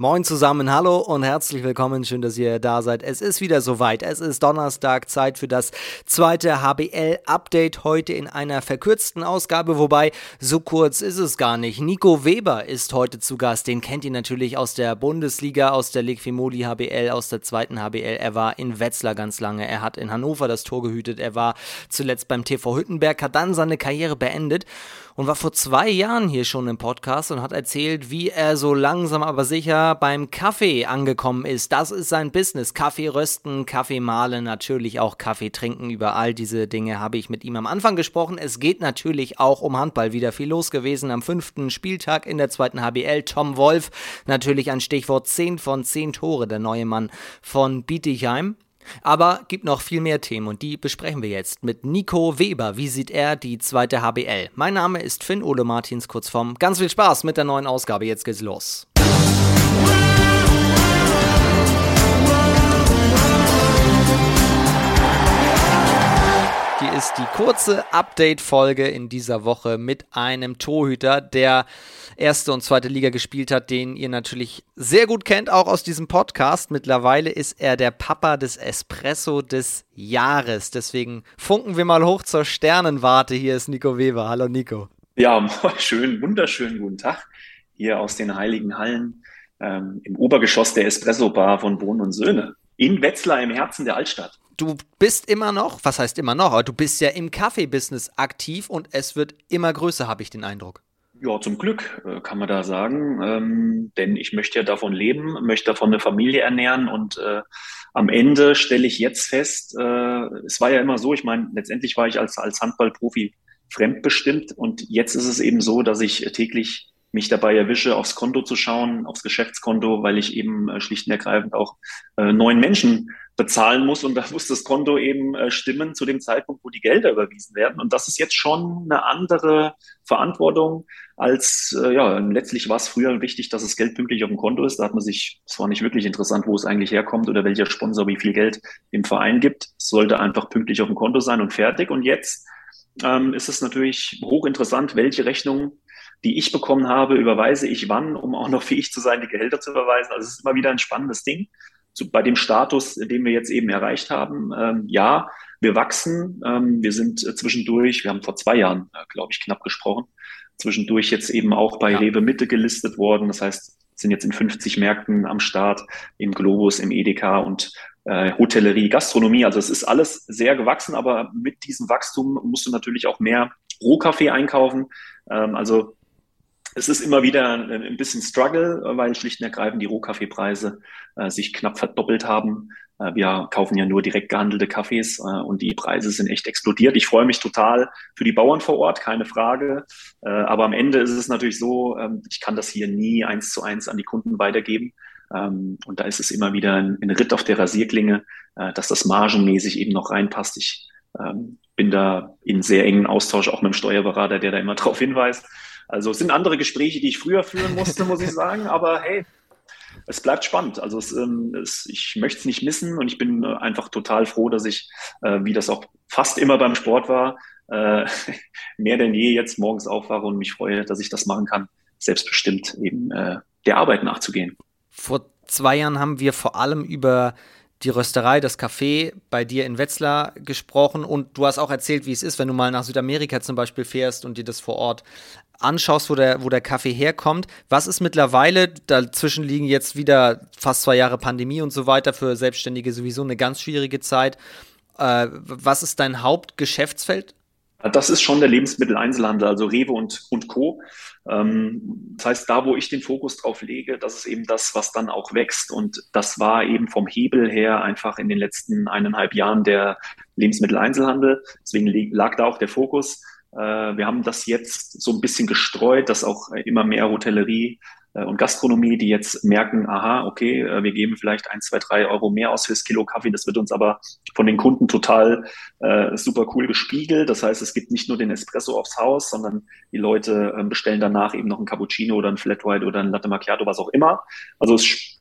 Moin zusammen, hallo und herzlich willkommen. Schön, dass ihr da seid. Es ist wieder soweit. Es ist Donnerstag, Zeit für das zweite HBL-Update. Heute in einer verkürzten Ausgabe, wobei so kurz ist es gar nicht. Nico Weber ist heute zu Gast. Den kennt ihr natürlich aus der Bundesliga, aus der Liquimoli HBL, aus der zweiten HBL. Er war in Wetzlar ganz lange. Er hat in Hannover das Tor gehütet. Er war zuletzt beim TV Hüttenberg, hat dann seine Karriere beendet und war vor zwei Jahren hier schon im Podcast und hat erzählt, wie er so langsam aber sicher beim Kaffee angekommen ist. Das ist sein Business. Kaffee rösten, Kaffee mahlen, natürlich auch Kaffee trinken. Über all diese Dinge habe ich mit ihm am Anfang gesprochen. Es geht natürlich auch um Handball. Wieder viel los gewesen am fünften Spieltag in der zweiten HBL. Tom Wolf, natürlich ein Stichwort 10 von 10 Tore, der neue Mann von Bietigheim. Aber gibt noch viel mehr Themen und die besprechen wir jetzt mit Nico Weber. Wie sieht er die zweite HBL? Mein Name ist Finn Ole Martins, kurz vorm. Ganz viel Spaß mit der neuen Ausgabe. Jetzt geht's los. Ist die kurze Update-Folge in dieser Woche mit einem Torhüter, der erste und zweite Liga gespielt hat, den ihr natürlich sehr gut kennt, auch aus diesem Podcast. Mittlerweile ist er der Papa des Espresso des Jahres. Deswegen funken wir mal hoch zur Sternenwarte. Hier ist Nico Weber. Hallo Nico. Ja, schön, wunderschönen guten Tag hier aus den Heiligen Hallen ähm, im Obergeschoss der Espresso Bar von Bohnen und Söhne in Wetzlar im Herzen der Altstadt du bist immer noch, was heißt immer noch, aber du bist ja im Kaffee-Business aktiv und es wird immer größer, habe ich den Eindruck. Ja, zum Glück äh, kann man da sagen, ähm, denn ich möchte ja davon leben, möchte davon eine Familie ernähren und äh, am Ende stelle ich jetzt fest, äh, es war ja immer so, ich meine, letztendlich war ich als, als Handballprofi fremdbestimmt und jetzt ist es eben so, dass ich täglich mich dabei erwische, aufs Konto zu schauen, aufs Geschäftskonto, weil ich eben äh, schlicht und ergreifend auch äh, neuen Menschen bezahlen muss und da muss das Konto eben äh, stimmen zu dem Zeitpunkt, wo die Gelder überwiesen werden. Und das ist jetzt schon eine andere Verantwortung als, äh, ja, letztlich war es früher wichtig, dass das Geld pünktlich auf dem Konto ist. Da hat man sich, es war nicht wirklich interessant, wo es eigentlich herkommt oder welcher Sponsor wie viel Geld im Verein gibt. Es sollte einfach pünktlich auf dem Konto sein und fertig. Und jetzt ähm, ist es natürlich hochinteressant, welche Rechnungen die ich bekommen habe, überweise ich wann, um auch noch fähig zu sein, die Gehälter zu überweisen. Also es ist immer wieder ein spannendes Ding zu, bei dem Status, den wir jetzt eben erreicht haben. Ähm, ja, wir wachsen. Ähm, wir sind äh, zwischendurch, wir haben vor zwei Jahren, äh, glaube ich, knapp gesprochen, zwischendurch jetzt eben auch bei ja. Rewe Mitte gelistet worden. Das heißt, sind jetzt in 50 Märkten am Start, im Globus, im Edeka und äh, Hotellerie, Gastronomie. Also es ist alles sehr gewachsen, aber mit diesem Wachstum musst du natürlich auch mehr Rohkaffee einkaufen. Ähm, also es ist immer wieder ein bisschen Struggle, weil schlicht und ergreifend die Rohkaffeepreise äh, sich knapp verdoppelt haben. Äh, wir kaufen ja nur direkt gehandelte Kaffees äh, und die Preise sind echt explodiert. Ich freue mich total für die Bauern vor Ort, keine Frage. Äh, aber am Ende ist es natürlich so, ähm, ich kann das hier nie eins zu eins an die Kunden weitergeben. Ähm, und da ist es immer wieder ein, ein Ritt auf der Rasierklinge, äh, dass das margenmäßig eben noch reinpasst. Ich ähm, bin da in sehr engen Austausch auch mit dem Steuerberater, der da immer darauf hinweist. Also es sind andere Gespräche, die ich früher führen musste, muss ich sagen, aber hey, es bleibt spannend. Also es, ähm, es, ich möchte es nicht missen und ich bin äh, einfach total froh, dass ich, äh, wie das auch fast immer beim Sport war, äh, mehr denn je jetzt morgens aufwache und mich freue, dass ich das machen kann, selbstbestimmt eben der Arbeit nachzugehen. Vor zwei Jahren haben wir vor allem über die Rösterei, das Café bei dir in Wetzlar gesprochen und du hast auch erzählt, wie es ist, wenn du mal nach Südamerika zum Beispiel fährst und dir das vor Ort anschaust, wo der, wo der Kaffee herkommt. Was ist mittlerweile, dazwischen liegen jetzt wieder fast zwei Jahre Pandemie und so weiter, für Selbstständige sowieso eine ganz schwierige Zeit. Äh, was ist dein Hauptgeschäftsfeld? Das ist schon der Lebensmitteleinzelhandel, also Rewe und, und Co. Ähm, das heißt, da, wo ich den Fokus drauf lege, das ist eben das, was dann auch wächst. Und das war eben vom Hebel her einfach in den letzten eineinhalb Jahren der Lebensmitteleinzelhandel. Deswegen lag da auch der Fokus. Äh, wir haben das jetzt so ein bisschen gestreut, dass auch immer mehr Hotellerie äh, und Gastronomie, die jetzt merken, aha, okay, äh, wir geben vielleicht ein, zwei, drei Euro mehr aus fürs Kilo Kaffee. Das wird uns aber von den Kunden total äh, super cool gespiegelt. Das heißt, es gibt nicht nur den Espresso aufs Haus, sondern die Leute äh, bestellen danach eben noch ein Cappuccino oder ein Flat White oder ein Latte Macchiato, was auch immer. Also es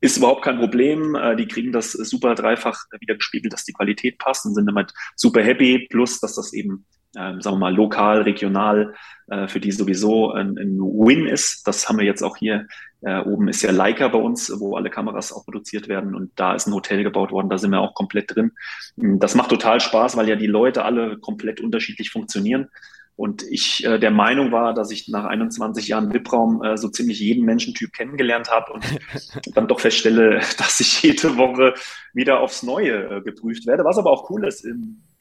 ist überhaupt kein Problem. Die kriegen das super dreifach wieder gespiegelt, dass die Qualität passt und sind damit super happy. Plus, dass das eben ähm, sagen wir mal, lokal, regional, äh, für die sowieso ein, ein, Win ist. Das haben wir jetzt auch hier Äh, oben ist ja Leica bei uns, wo alle Kameras auch produziert werden und da ist ein Hotel gebaut worden, da sind wir auch komplett drin. Das macht total Spaß, weil ja die Leute alle komplett unterschiedlich funktionieren. Und ich äh, der Meinung war, dass ich nach 21 Jahren VIP-Raum äh, so ziemlich jeden Menschentyp kennengelernt habe und dann doch feststelle, dass ich jede Woche wieder aufs Neue äh, geprüft werde. Was aber auch cool ist,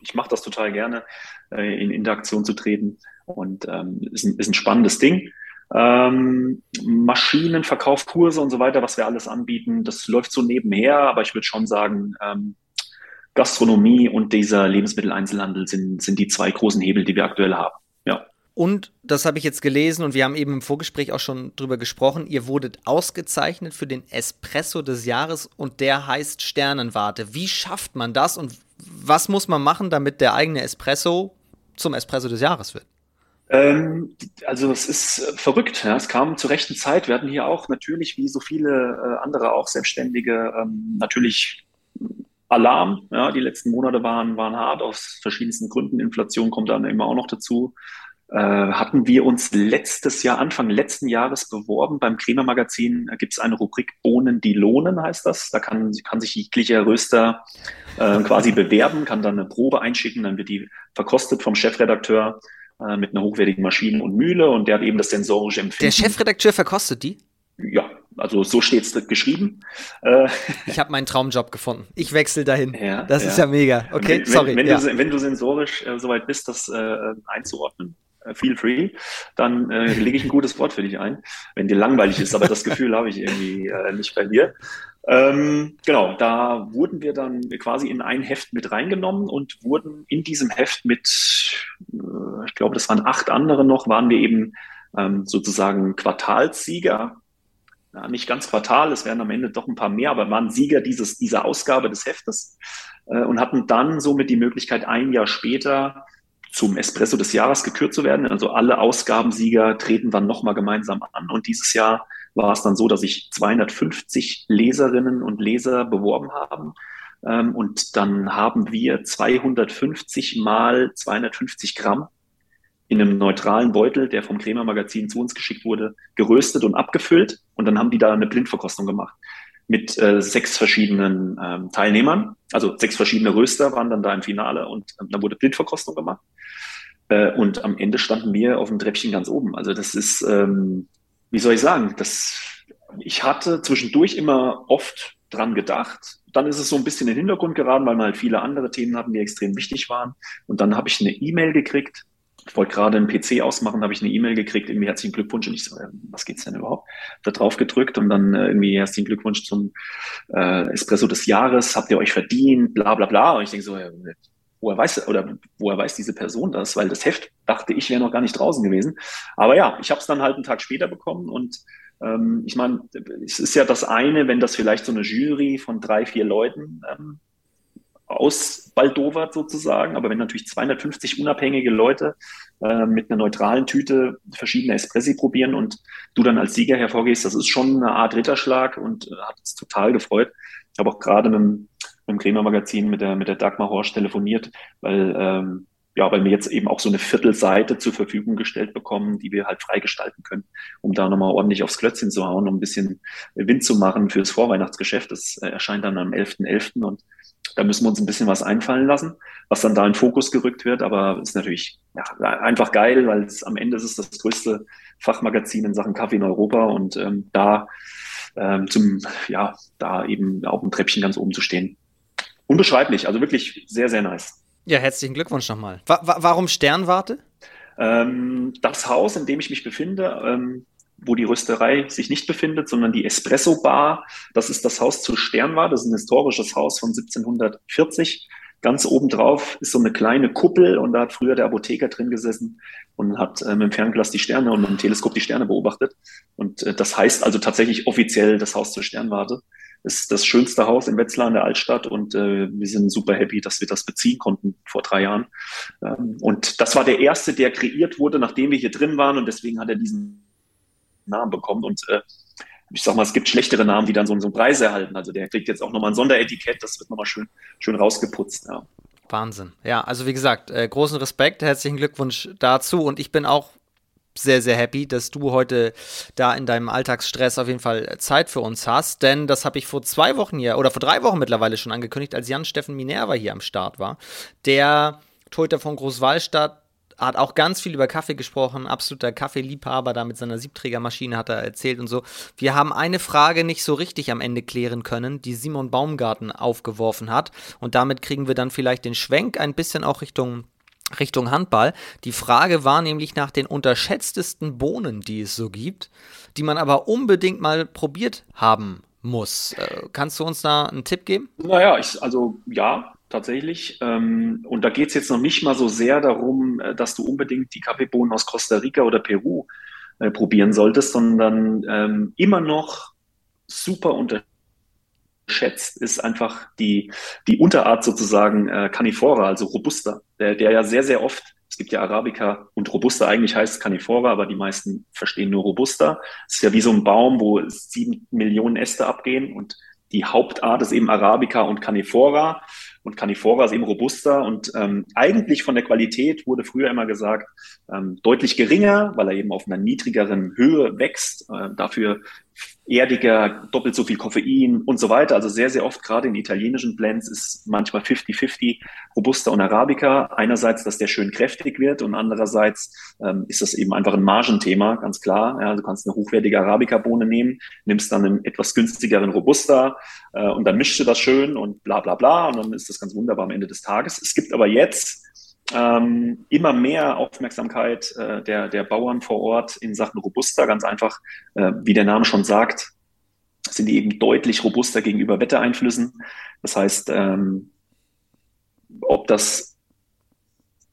ich mache das total gerne, äh, in Interaktion zu treten. Und ähm, ist, ein, ist ein spannendes Ding. Ähm, Maschinenverkauf, Kurse und so weiter, was wir alles anbieten, das läuft so nebenher, aber ich würde schon sagen, ähm, Gastronomie und dieser Lebensmitteleinzelhandel sind, sind die zwei großen Hebel, die wir aktuell haben. Und das habe ich jetzt gelesen und wir haben eben im Vorgespräch auch schon drüber gesprochen. Ihr wurdet ausgezeichnet für den Espresso des Jahres und der heißt Sternenwarte. Wie schafft man das und was muss man machen, damit der eigene Espresso zum Espresso des Jahres wird? Ähm, also es ist äh, verrückt. Ja. Es kam zur rechten Zeit. Wir hatten hier auch natürlich, wie so viele äh, andere auch Selbstständige, ähm, natürlich Alarm. Ja. Die letzten Monate waren, waren hart aus verschiedensten Gründen. Inflation kommt dann immer auch noch dazu. Äh, hatten wir uns letztes Jahr, Anfang letzten Jahres beworben. Beim Kremer Magazin gibt es eine Rubrik Bohnen, die lohnen, heißt das. Da kann, kann sich jeglicher Röster äh, quasi bewerben, kann dann eine Probe einschicken, dann wird die verkostet vom Chefredakteur äh, mit einer hochwertigen Maschine und Mühle und der hat eben das sensorische Empfinden. Der Chefredakteur verkostet die? Ja, also so steht es geschrieben. Äh, ich habe meinen Traumjob gefunden. Ich wechsle dahin. Ja, das ja. ist ja mega. Okay, wenn, sorry. Wenn, ja. du, wenn du sensorisch äh, soweit bist, das äh, einzuordnen, feel free, dann äh, lege ich ein gutes Wort für dich ein, wenn dir langweilig ist. Aber das Gefühl habe ich irgendwie äh, nicht bei dir. Ähm, genau, da wurden wir dann quasi in ein Heft mit reingenommen und wurden in diesem Heft mit, äh, ich glaube, das waren acht andere noch, waren wir eben ähm, sozusagen Quartalssieger. Ja, nicht ganz Quartal, es werden am Ende doch ein paar mehr, aber waren Sieger dieses, dieser Ausgabe des Heftes äh, und hatten dann somit die Möglichkeit, ein Jahr später zum Espresso des Jahres gekürt zu werden. Also alle Ausgabensieger treten dann nochmal gemeinsam an. Und dieses Jahr war es dann so, dass sich 250 Leserinnen und Leser beworben haben. Ähm, und dann haben wir 250 mal 250 Gramm in einem neutralen Beutel, der vom Krämer Magazin zu uns geschickt wurde, geröstet und abgefüllt. Und dann haben die da eine Blindverkostung gemacht mit äh, sechs verschiedenen ähm, Teilnehmern. Also sechs verschiedene Röster waren dann da im Finale und äh, dann wurde Blindverkostung gemacht. Äh, und am Ende standen wir auf dem Treppchen ganz oben. Also das ist, ähm, wie soll ich sagen, das, ich hatte zwischendurch immer oft dran gedacht. Dann ist es so ein bisschen in den Hintergrund geraten, weil wir halt viele andere Themen hatten, die extrem wichtig waren. Und dann habe ich eine E-Mail gekriegt. Ich wollte gerade einen PC ausmachen, habe ich eine E-Mail gekriegt, irgendwie herzlichen Glückwunsch. Und ich so, was geht's denn überhaupt? Da drauf gedrückt und dann äh, irgendwie herzlichen Glückwunsch zum äh, Espresso des Jahres, habt ihr euch verdient, bla bla bla. Und ich denke so, ja, woher weiß oder woher weiß diese Person das? Weil das Heft dachte ich wäre noch gar nicht draußen gewesen. Aber ja, ich habe es dann halt einen Tag später bekommen und ähm, ich meine, es ist ja das eine, wenn das vielleicht so eine Jury von drei, vier Leuten ähm, ausbaldowert sozusagen, aber wenn natürlich 250 unabhängige Leute äh, mit einer neutralen Tüte verschiedene Espressi probieren und du dann als Sieger hervorgehst, das ist schon eine Art Ritterschlag und äh, hat uns total gefreut. Ich habe auch gerade mit dem im Krämer Magazin mit der, mit der Dagmar Horsch telefoniert, weil, ähm, ja, weil wir jetzt eben auch so eine Viertelseite zur Verfügung gestellt bekommen, die wir halt freigestalten können, um da nochmal ordentlich aufs Klötzchen zu hauen, um ein bisschen Wind zu machen fürs Vorweihnachtsgeschäft. Das äh, erscheint dann am 11.11. .11. und da müssen wir uns ein bisschen was einfallen lassen, was dann da in Fokus gerückt wird. Aber ist natürlich ja, einfach geil, weil es am Ende ist es das größte Fachmagazin in Sachen Kaffee in Europa und ähm, da ähm, zum, ja, da eben auf dem Treppchen ganz oben zu stehen, unbeschreiblich. Also wirklich sehr, sehr nice. Ja, herzlichen Glückwunsch nochmal. Wa wa warum Sternwarte? Ähm, das Haus, in dem ich mich befinde, ähm, wo die Rösterei sich nicht befindet, sondern die Espresso Bar, das ist das Haus zur Sternwarte. Das ist ein historisches Haus von 1740. Ganz oben drauf ist so eine kleine Kuppel und da hat früher der Apotheker drin gesessen und hat äh, mit dem Fernglas die Sterne und mit dem Teleskop die Sterne beobachtet. Und äh, das heißt also tatsächlich offiziell das Haus zur Sternwarte ist das schönste Haus in Wetzlar in der Altstadt und äh, wir sind super happy, dass wir das beziehen konnten vor drei Jahren. Ähm, und das war der erste, der kreiert wurde, nachdem wir hier drin waren und deswegen hat er diesen Namen bekommen und äh, ich sag mal, es gibt schlechtere Namen, die dann so, so einen Preis erhalten. Also der kriegt jetzt auch nochmal ein Sonderetikett, das wird nochmal schön, schön rausgeputzt. Ja. Wahnsinn. Ja, also wie gesagt, äh, großen Respekt, herzlichen Glückwunsch dazu und ich bin auch sehr, sehr happy, dass du heute da in deinem Alltagsstress auf jeden Fall Zeit für uns hast. Denn das habe ich vor zwei Wochen hier oder vor drei Wochen mittlerweile schon angekündigt, als Jan-Steffen Minerva hier am Start war. Der Torhüter von Großwallstadt hat auch ganz viel über Kaffee gesprochen, absoluter Kaffeeliebhaber, da mit seiner Siebträgermaschine hat er erzählt und so. Wir haben eine Frage nicht so richtig am Ende klären können, die Simon Baumgarten aufgeworfen hat. Und damit kriegen wir dann vielleicht den Schwenk ein bisschen auch Richtung Richtung Handball. Die Frage war nämlich nach den unterschätztesten Bohnen, die es so gibt, die man aber unbedingt mal probiert haben muss. Äh, kannst du uns da einen Tipp geben? Naja, ich, also ja, tatsächlich. Ähm, und da geht es jetzt noch nicht mal so sehr darum, äh, dass du unbedingt die Kaffeebohnen aus Costa Rica oder Peru äh, probieren solltest, sondern ähm, immer noch super unterschätzt schätzt, ist einfach die, die Unterart sozusagen äh, Canifora, also Robusta, der, der ja sehr, sehr oft, es gibt ja Arabica und Robusta, eigentlich heißt es Canifora, aber die meisten verstehen nur Robusta. Es ist ja wie so ein Baum, wo sieben Millionen Äste abgehen und die Hauptart ist eben Arabica und Canifora. Und Canifora ist eben robuster und ähm, eigentlich von der Qualität wurde früher immer gesagt, ähm, deutlich geringer, weil er eben auf einer niedrigeren Höhe wächst. Äh, dafür erdiger, doppelt so viel Koffein und so weiter. Also sehr, sehr oft, gerade in italienischen Blends, ist manchmal 50-50 Robusta und Arabica. Einerseits, dass der schön kräftig wird und andererseits ähm, ist das eben einfach ein Margenthema, ganz klar. Ja, du kannst eine hochwertige Arabica-Bohne nehmen, nimmst dann einen etwas günstigeren Robusta äh, und dann mischst du das schön und bla bla bla und dann ist das ganz wunderbar am Ende des Tages. Es gibt aber jetzt ähm, immer mehr Aufmerksamkeit äh, der, der Bauern vor Ort in Sachen Robusta. Ganz einfach, äh, wie der Name schon sagt, sind die eben deutlich robuster gegenüber Wettereinflüssen. Das heißt, ähm, ob das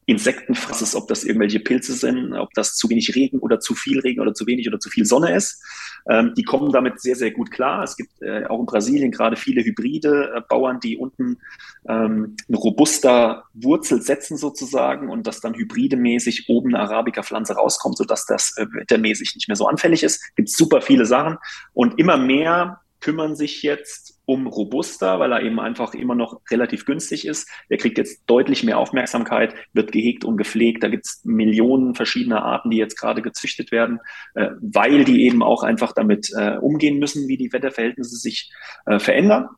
Insektenfraß ist, ob das irgendwelche Pilze sind, ob das zu wenig Regen oder zu viel Regen oder zu wenig oder zu viel Sonne ist. Ähm, die kommen damit sehr, sehr gut klar. Es gibt äh, auch in Brasilien gerade viele hybride äh, Bauern, die unten ähm, eine robuster Wurzel setzen sozusagen und dass dann hybridemäßig oben eine Arabica-Pflanze rauskommt, sodass das äh, wettermäßig nicht mehr so anfällig ist. Gibt super viele Sachen und immer mehr kümmern sich jetzt um Robusta, weil er eben einfach immer noch relativ günstig ist. Der kriegt jetzt deutlich mehr Aufmerksamkeit, wird gehegt und gepflegt. Da gibt es Millionen verschiedener Arten, die jetzt gerade gezüchtet werden, äh, weil die eben auch einfach damit äh, umgehen müssen, wie die Wetterverhältnisse sich äh, verändern.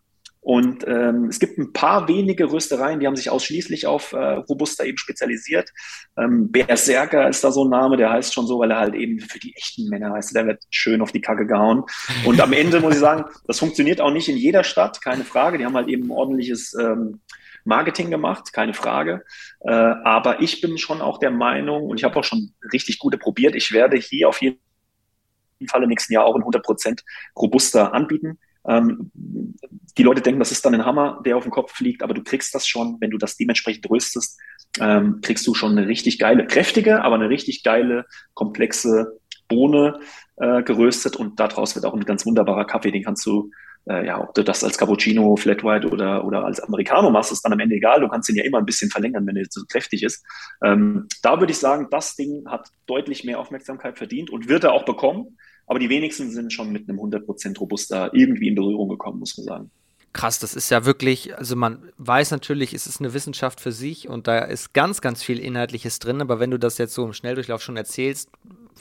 Und ähm, es gibt ein paar wenige Röstereien, die haben sich ausschließlich auf äh, Robusta eben spezialisiert. Ähm, Berserker ist da so ein Name, der heißt schon so, weil er halt eben für die echten Männer heißt. Der wird schön auf die Kacke gehauen. Und am Ende muss ich sagen, das funktioniert auch nicht in jeder Stadt, keine Frage. Die haben halt eben ordentliches ähm, Marketing gemacht, keine Frage. Äh, aber ich bin schon auch der Meinung, und ich habe auch schon richtig gute probiert, ich werde hier auf jeden Fall im nächsten Jahr auch ein 100% Robusta anbieten. Ähm, die Leute denken, das ist dann ein Hammer, der auf den Kopf fliegt, aber du kriegst das schon, wenn du das dementsprechend röstest, ähm, kriegst du schon eine richtig geile, kräftige, aber eine richtig geile, komplexe Bohne äh, geröstet und daraus wird auch ein ganz wunderbarer Kaffee, den kannst du äh, ja, ob du das als Cappuccino, Flat White oder, oder als Americano machst, ist dann am Ende egal. Du kannst ihn ja immer ein bisschen verlängern, wenn er zu kräftig ist. Ähm, da würde ich sagen, das Ding hat deutlich mehr Aufmerksamkeit verdient und wird er auch bekommen. Aber die wenigsten sind schon mit einem 100% Robusta irgendwie in Berührung gekommen, muss man sagen. Krass, das ist ja wirklich, also man weiß natürlich, es ist eine Wissenschaft für sich und da ist ganz, ganz viel Inhaltliches drin, aber wenn du das jetzt so im Schnelldurchlauf schon erzählst,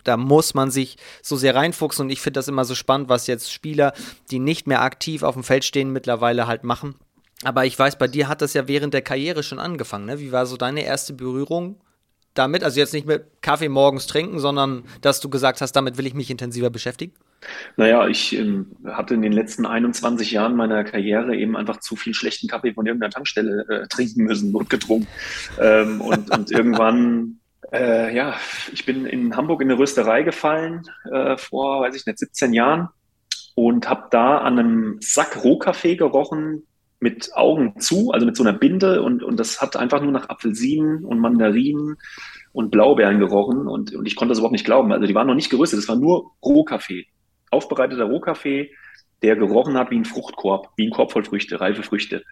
da muss man sich so sehr reinfuchsen und ich finde das immer so spannend, was jetzt Spieler, die nicht mehr aktiv auf dem Feld stehen, mittlerweile halt machen. Aber ich weiß, bei dir hat das ja während der Karriere schon angefangen. Ne? Wie war so deine erste Berührung damit? Also jetzt nicht mit Kaffee morgens trinken, sondern dass du gesagt hast, damit will ich mich intensiver beschäftigen? Naja, ich ähm, hatte in den letzten 21 Jahren meiner Karriere eben einfach zu viel schlechten Kaffee von irgendeiner Tankstelle äh, trinken müssen, notgedrungen. Ähm, und, und irgendwann, äh, ja, ich bin in Hamburg in eine Rösterei gefallen äh, vor, weiß ich nicht, 17 Jahren und habe da an einem Sack Rohkaffee gerochen, mit Augen zu, also mit so einer Binde und, und das hat einfach nur nach Apfelsinen und Mandarinen und Blaubeeren gerochen und, und ich konnte das überhaupt nicht glauben. Also die waren noch nicht geröstet, das war nur Rohkaffee, aufbereiteter Rohkaffee, der gerochen hat wie ein Fruchtkorb, wie ein Korb voll Früchte, reife Früchte.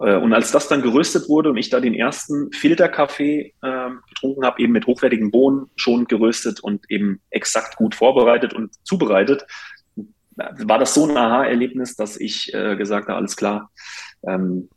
Äh, und als das dann geröstet wurde und ich da den ersten Filterkaffee äh, getrunken habe, eben mit hochwertigen Bohnen schon geröstet und eben exakt gut vorbereitet und zubereitet, war das so ein Aha-Erlebnis, dass ich äh, gesagt habe, alles klar, ähm,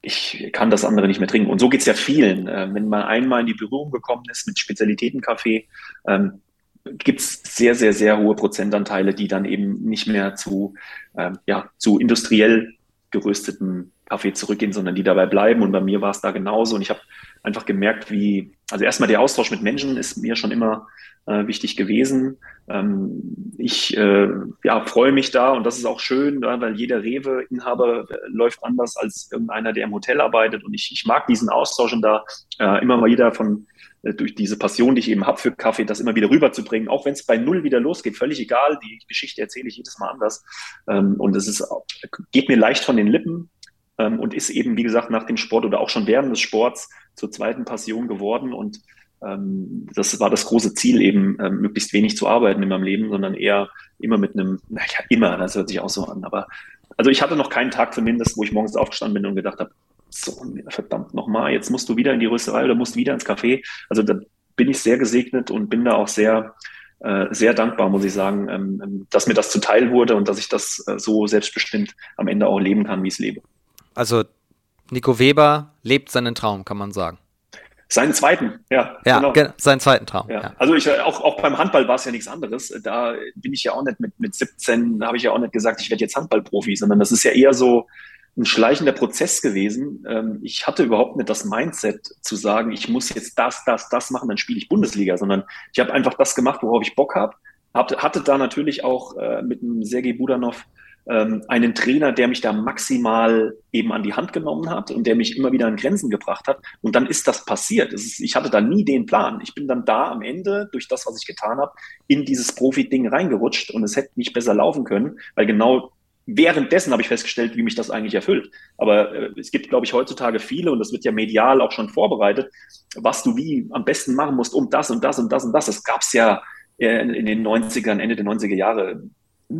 ich kann das andere nicht mehr trinken. Und so geht's ja vielen. Äh, wenn man einmal in die Berührung gekommen ist mit Spezialitätenkaffee, ähm, gibt es sehr, sehr, sehr hohe Prozentanteile, die dann eben nicht mehr zu, ähm, ja, zu industriell gerösteten Kaffee zurückgehen, sondern die dabei bleiben. Und bei mir war es da genauso. Und ich habe einfach gemerkt, wie, also erstmal der Austausch mit Menschen ist mir schon immer äh, wichtig gewesen. Ähm, ich äh, ja, freue mich da und das ist auch schön, ja, weil jeder Rewe-Inhaber äh, läuft anders als irgendeiner, der im Hotel arbeitet. Und ich, ich mag diesen Austausch und da äh, immer mal wieder von äh, durch diese Passion, die ich eben habe für Kaffee, das immer wieder rüberzubringen, auch wenn es bei Null wieder losgeht, völlig egal, die Geschichte erzähle ich jedes Mal anders. Ähm, und es ist, geht mir leicht von den Lippen ähm, und ist eben, wie gesagt, nach dem Sport oder auch schon während des Sports zur zweiten Passion geworden. Und ähm, das war das große Ziel, eben ähm, möglichst wenig zu arbeiten in meinem Leben, sondern eher immer mit einem, naja, immer, das hört sich auch so an, aber also ich hatte noch keinen Tag zumindest, wo ich morgens aufgestanden bin und gedacht habe, so, verdammt nochmal, jetzt musst du wieder in die Rösterei oder musst wieder ins Café. Also da bin ich sehr gesegnet und bin da auch sehr, äh, sehr dankbar, muss ich sagen, ähm, ähm, dass mir das zuteil wurde und dass ich das äh, so selbstbestimmt am Ende auch leben kann, wie ich es lebe. Also Nico Weber lebt seinen Traum, kann man sagen. Seinen zweiten, ja. Ja, genau. seinen zweiten Traum. Ja. ja. Also ich auch, auch beim Handball war es ja nichts anderes. Da bin ich ja auch nicht mit, mit 17, da habe ich ja auch nicht gesagt, ich werde jetzt Handballprofi, sondern das ist ja eher so, ein schleichender Prozess gewesen. Ähm, ich hatte überhaupt nicht das Mindset zu sagen, ich muss jetzt das, das, das machen, dann spiele ich Bundesliga, sondern ich habe einfach das gemacht, worauf ich Bock habe. Hatte da natürlich auch äh, mit dem Sergei Budanov ähm, einen Trainer, der mich da maximal eben an die Hand genommen hat und der mich immer wieder an Grenzen gebracht hat. Und dann ist das passiert. Ist, ich hatte da nie den Plan. Ich bin dann da am Ende, durch das, was ich getan habe, in dieses Profi-Ding reingerutscht und es hätte nicht besser laufen können, weil genau währenddessen habe ich festgestellt, wie mich das eigentlich erfüllt. Aber äh, es gibt, glaube ich, heutzutage viele, und das wird ja medial auch schon vorbereitet, was du wie am besten machen musst, um das und das und das und das. Das gab es ja äh, in den 90ern, Ende der 90er Jahre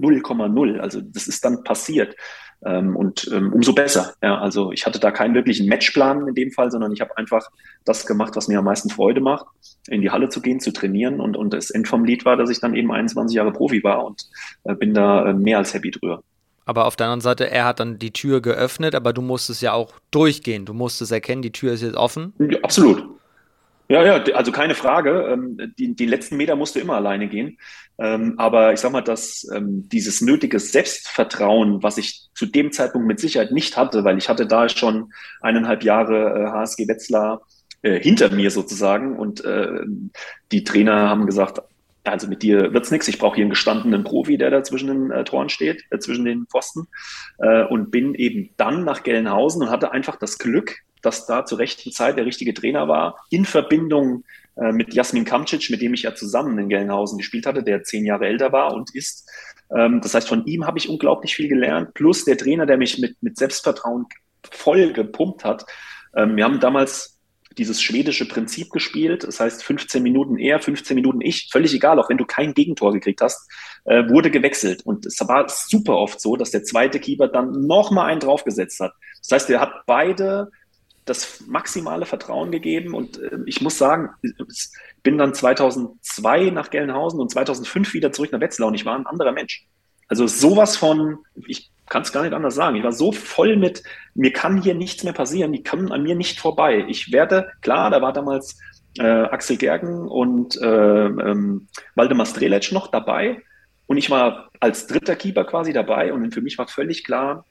0,0. Also das ist dann passiert. Ähm, und ähm, umso besser. Ja, also ich hatte da keinen wirklichen Matchplan in dem Fall, sondern ich habe einfach das gemacht, was mir am meisten Freude macht, in die Halle zu gehen, zu trainieren. Und, und das End vom Lied war, dass ich dann eben 21 Jahre Profi war und äh, bin da äh, mehr als happy drüber. Aber auf der anderen Seite, er hat dann die Tür geöffnet, aber du musstest ja auch durchgehen. Du musstest erkennen, die Tür ist jetzt offen. Ja, absolut. Ja, ja, also keine Frage. Ähm, die, die letzten Meter musst du immer alleine gehen. Ähm, aber ich sag mal, dass ähm, dieses nötige Selbstvertrauen, was ich zu dem Zeitpunkt mit Sicherheit nicht hatte, weil ich hatte da schon eineinhalb Jahre HSG äh, Wetzlar äh, hinter mir sozusagen und äh, die Trainer haben gesagt, also mit dir wird's nichts. Ich brauche hier einen gestandenen Profi, der da zwischen den äh, Toren steht, äh, zwischen den Pfosten. Äh, und bin eben dann nach Gelnhausen und hatte einfach das Glück, dass da zur rechten Zeit der richtige Trainer war, in Verbindung äh, mit Jasmin Kamcic, mit dem ich ja zusammen in Gelnhausen gespielt hatte, der zehn Jahre älter war und ist. Ähm, das heißt, von ihm habe ich unglaublich viel gelernt, plus der Trainer, der mich mit, mit Selbstvertrauen voll gepumpt hat. Ähm, wir haben damals dieses schwedische Prinzip gespielt. Das heißt, 15 Minuten er, 15 Minuten ich, völlig egal, auch wenn du kein Gegentor gekriegt hast, äh, wurde gewechselt. Und es war super oft so, dass der zweite Keeper dann nochmal einen draufgesetzt hat. Das heißt, er hat beide das maximale Vertrauen gegeben und äh, ich muss sagen, ich bin dann 2002 nach Gelnhausen und 2005 wieder zurück nach Wetzlar und ich war ein anderer Mensch. Also sowas von, ich kann es gar nicht anders sagen. Ich war so voll mit, mir kann hier nichts mehr passieren, die kommen an mir nicht vorbei. Ich werde, klar, da war damals äh, Axel Gergen und äh, ähm, Waldemar Strelec noch dabei und ich war als dritter Keeper quasi dabei und für mich war völlig klar,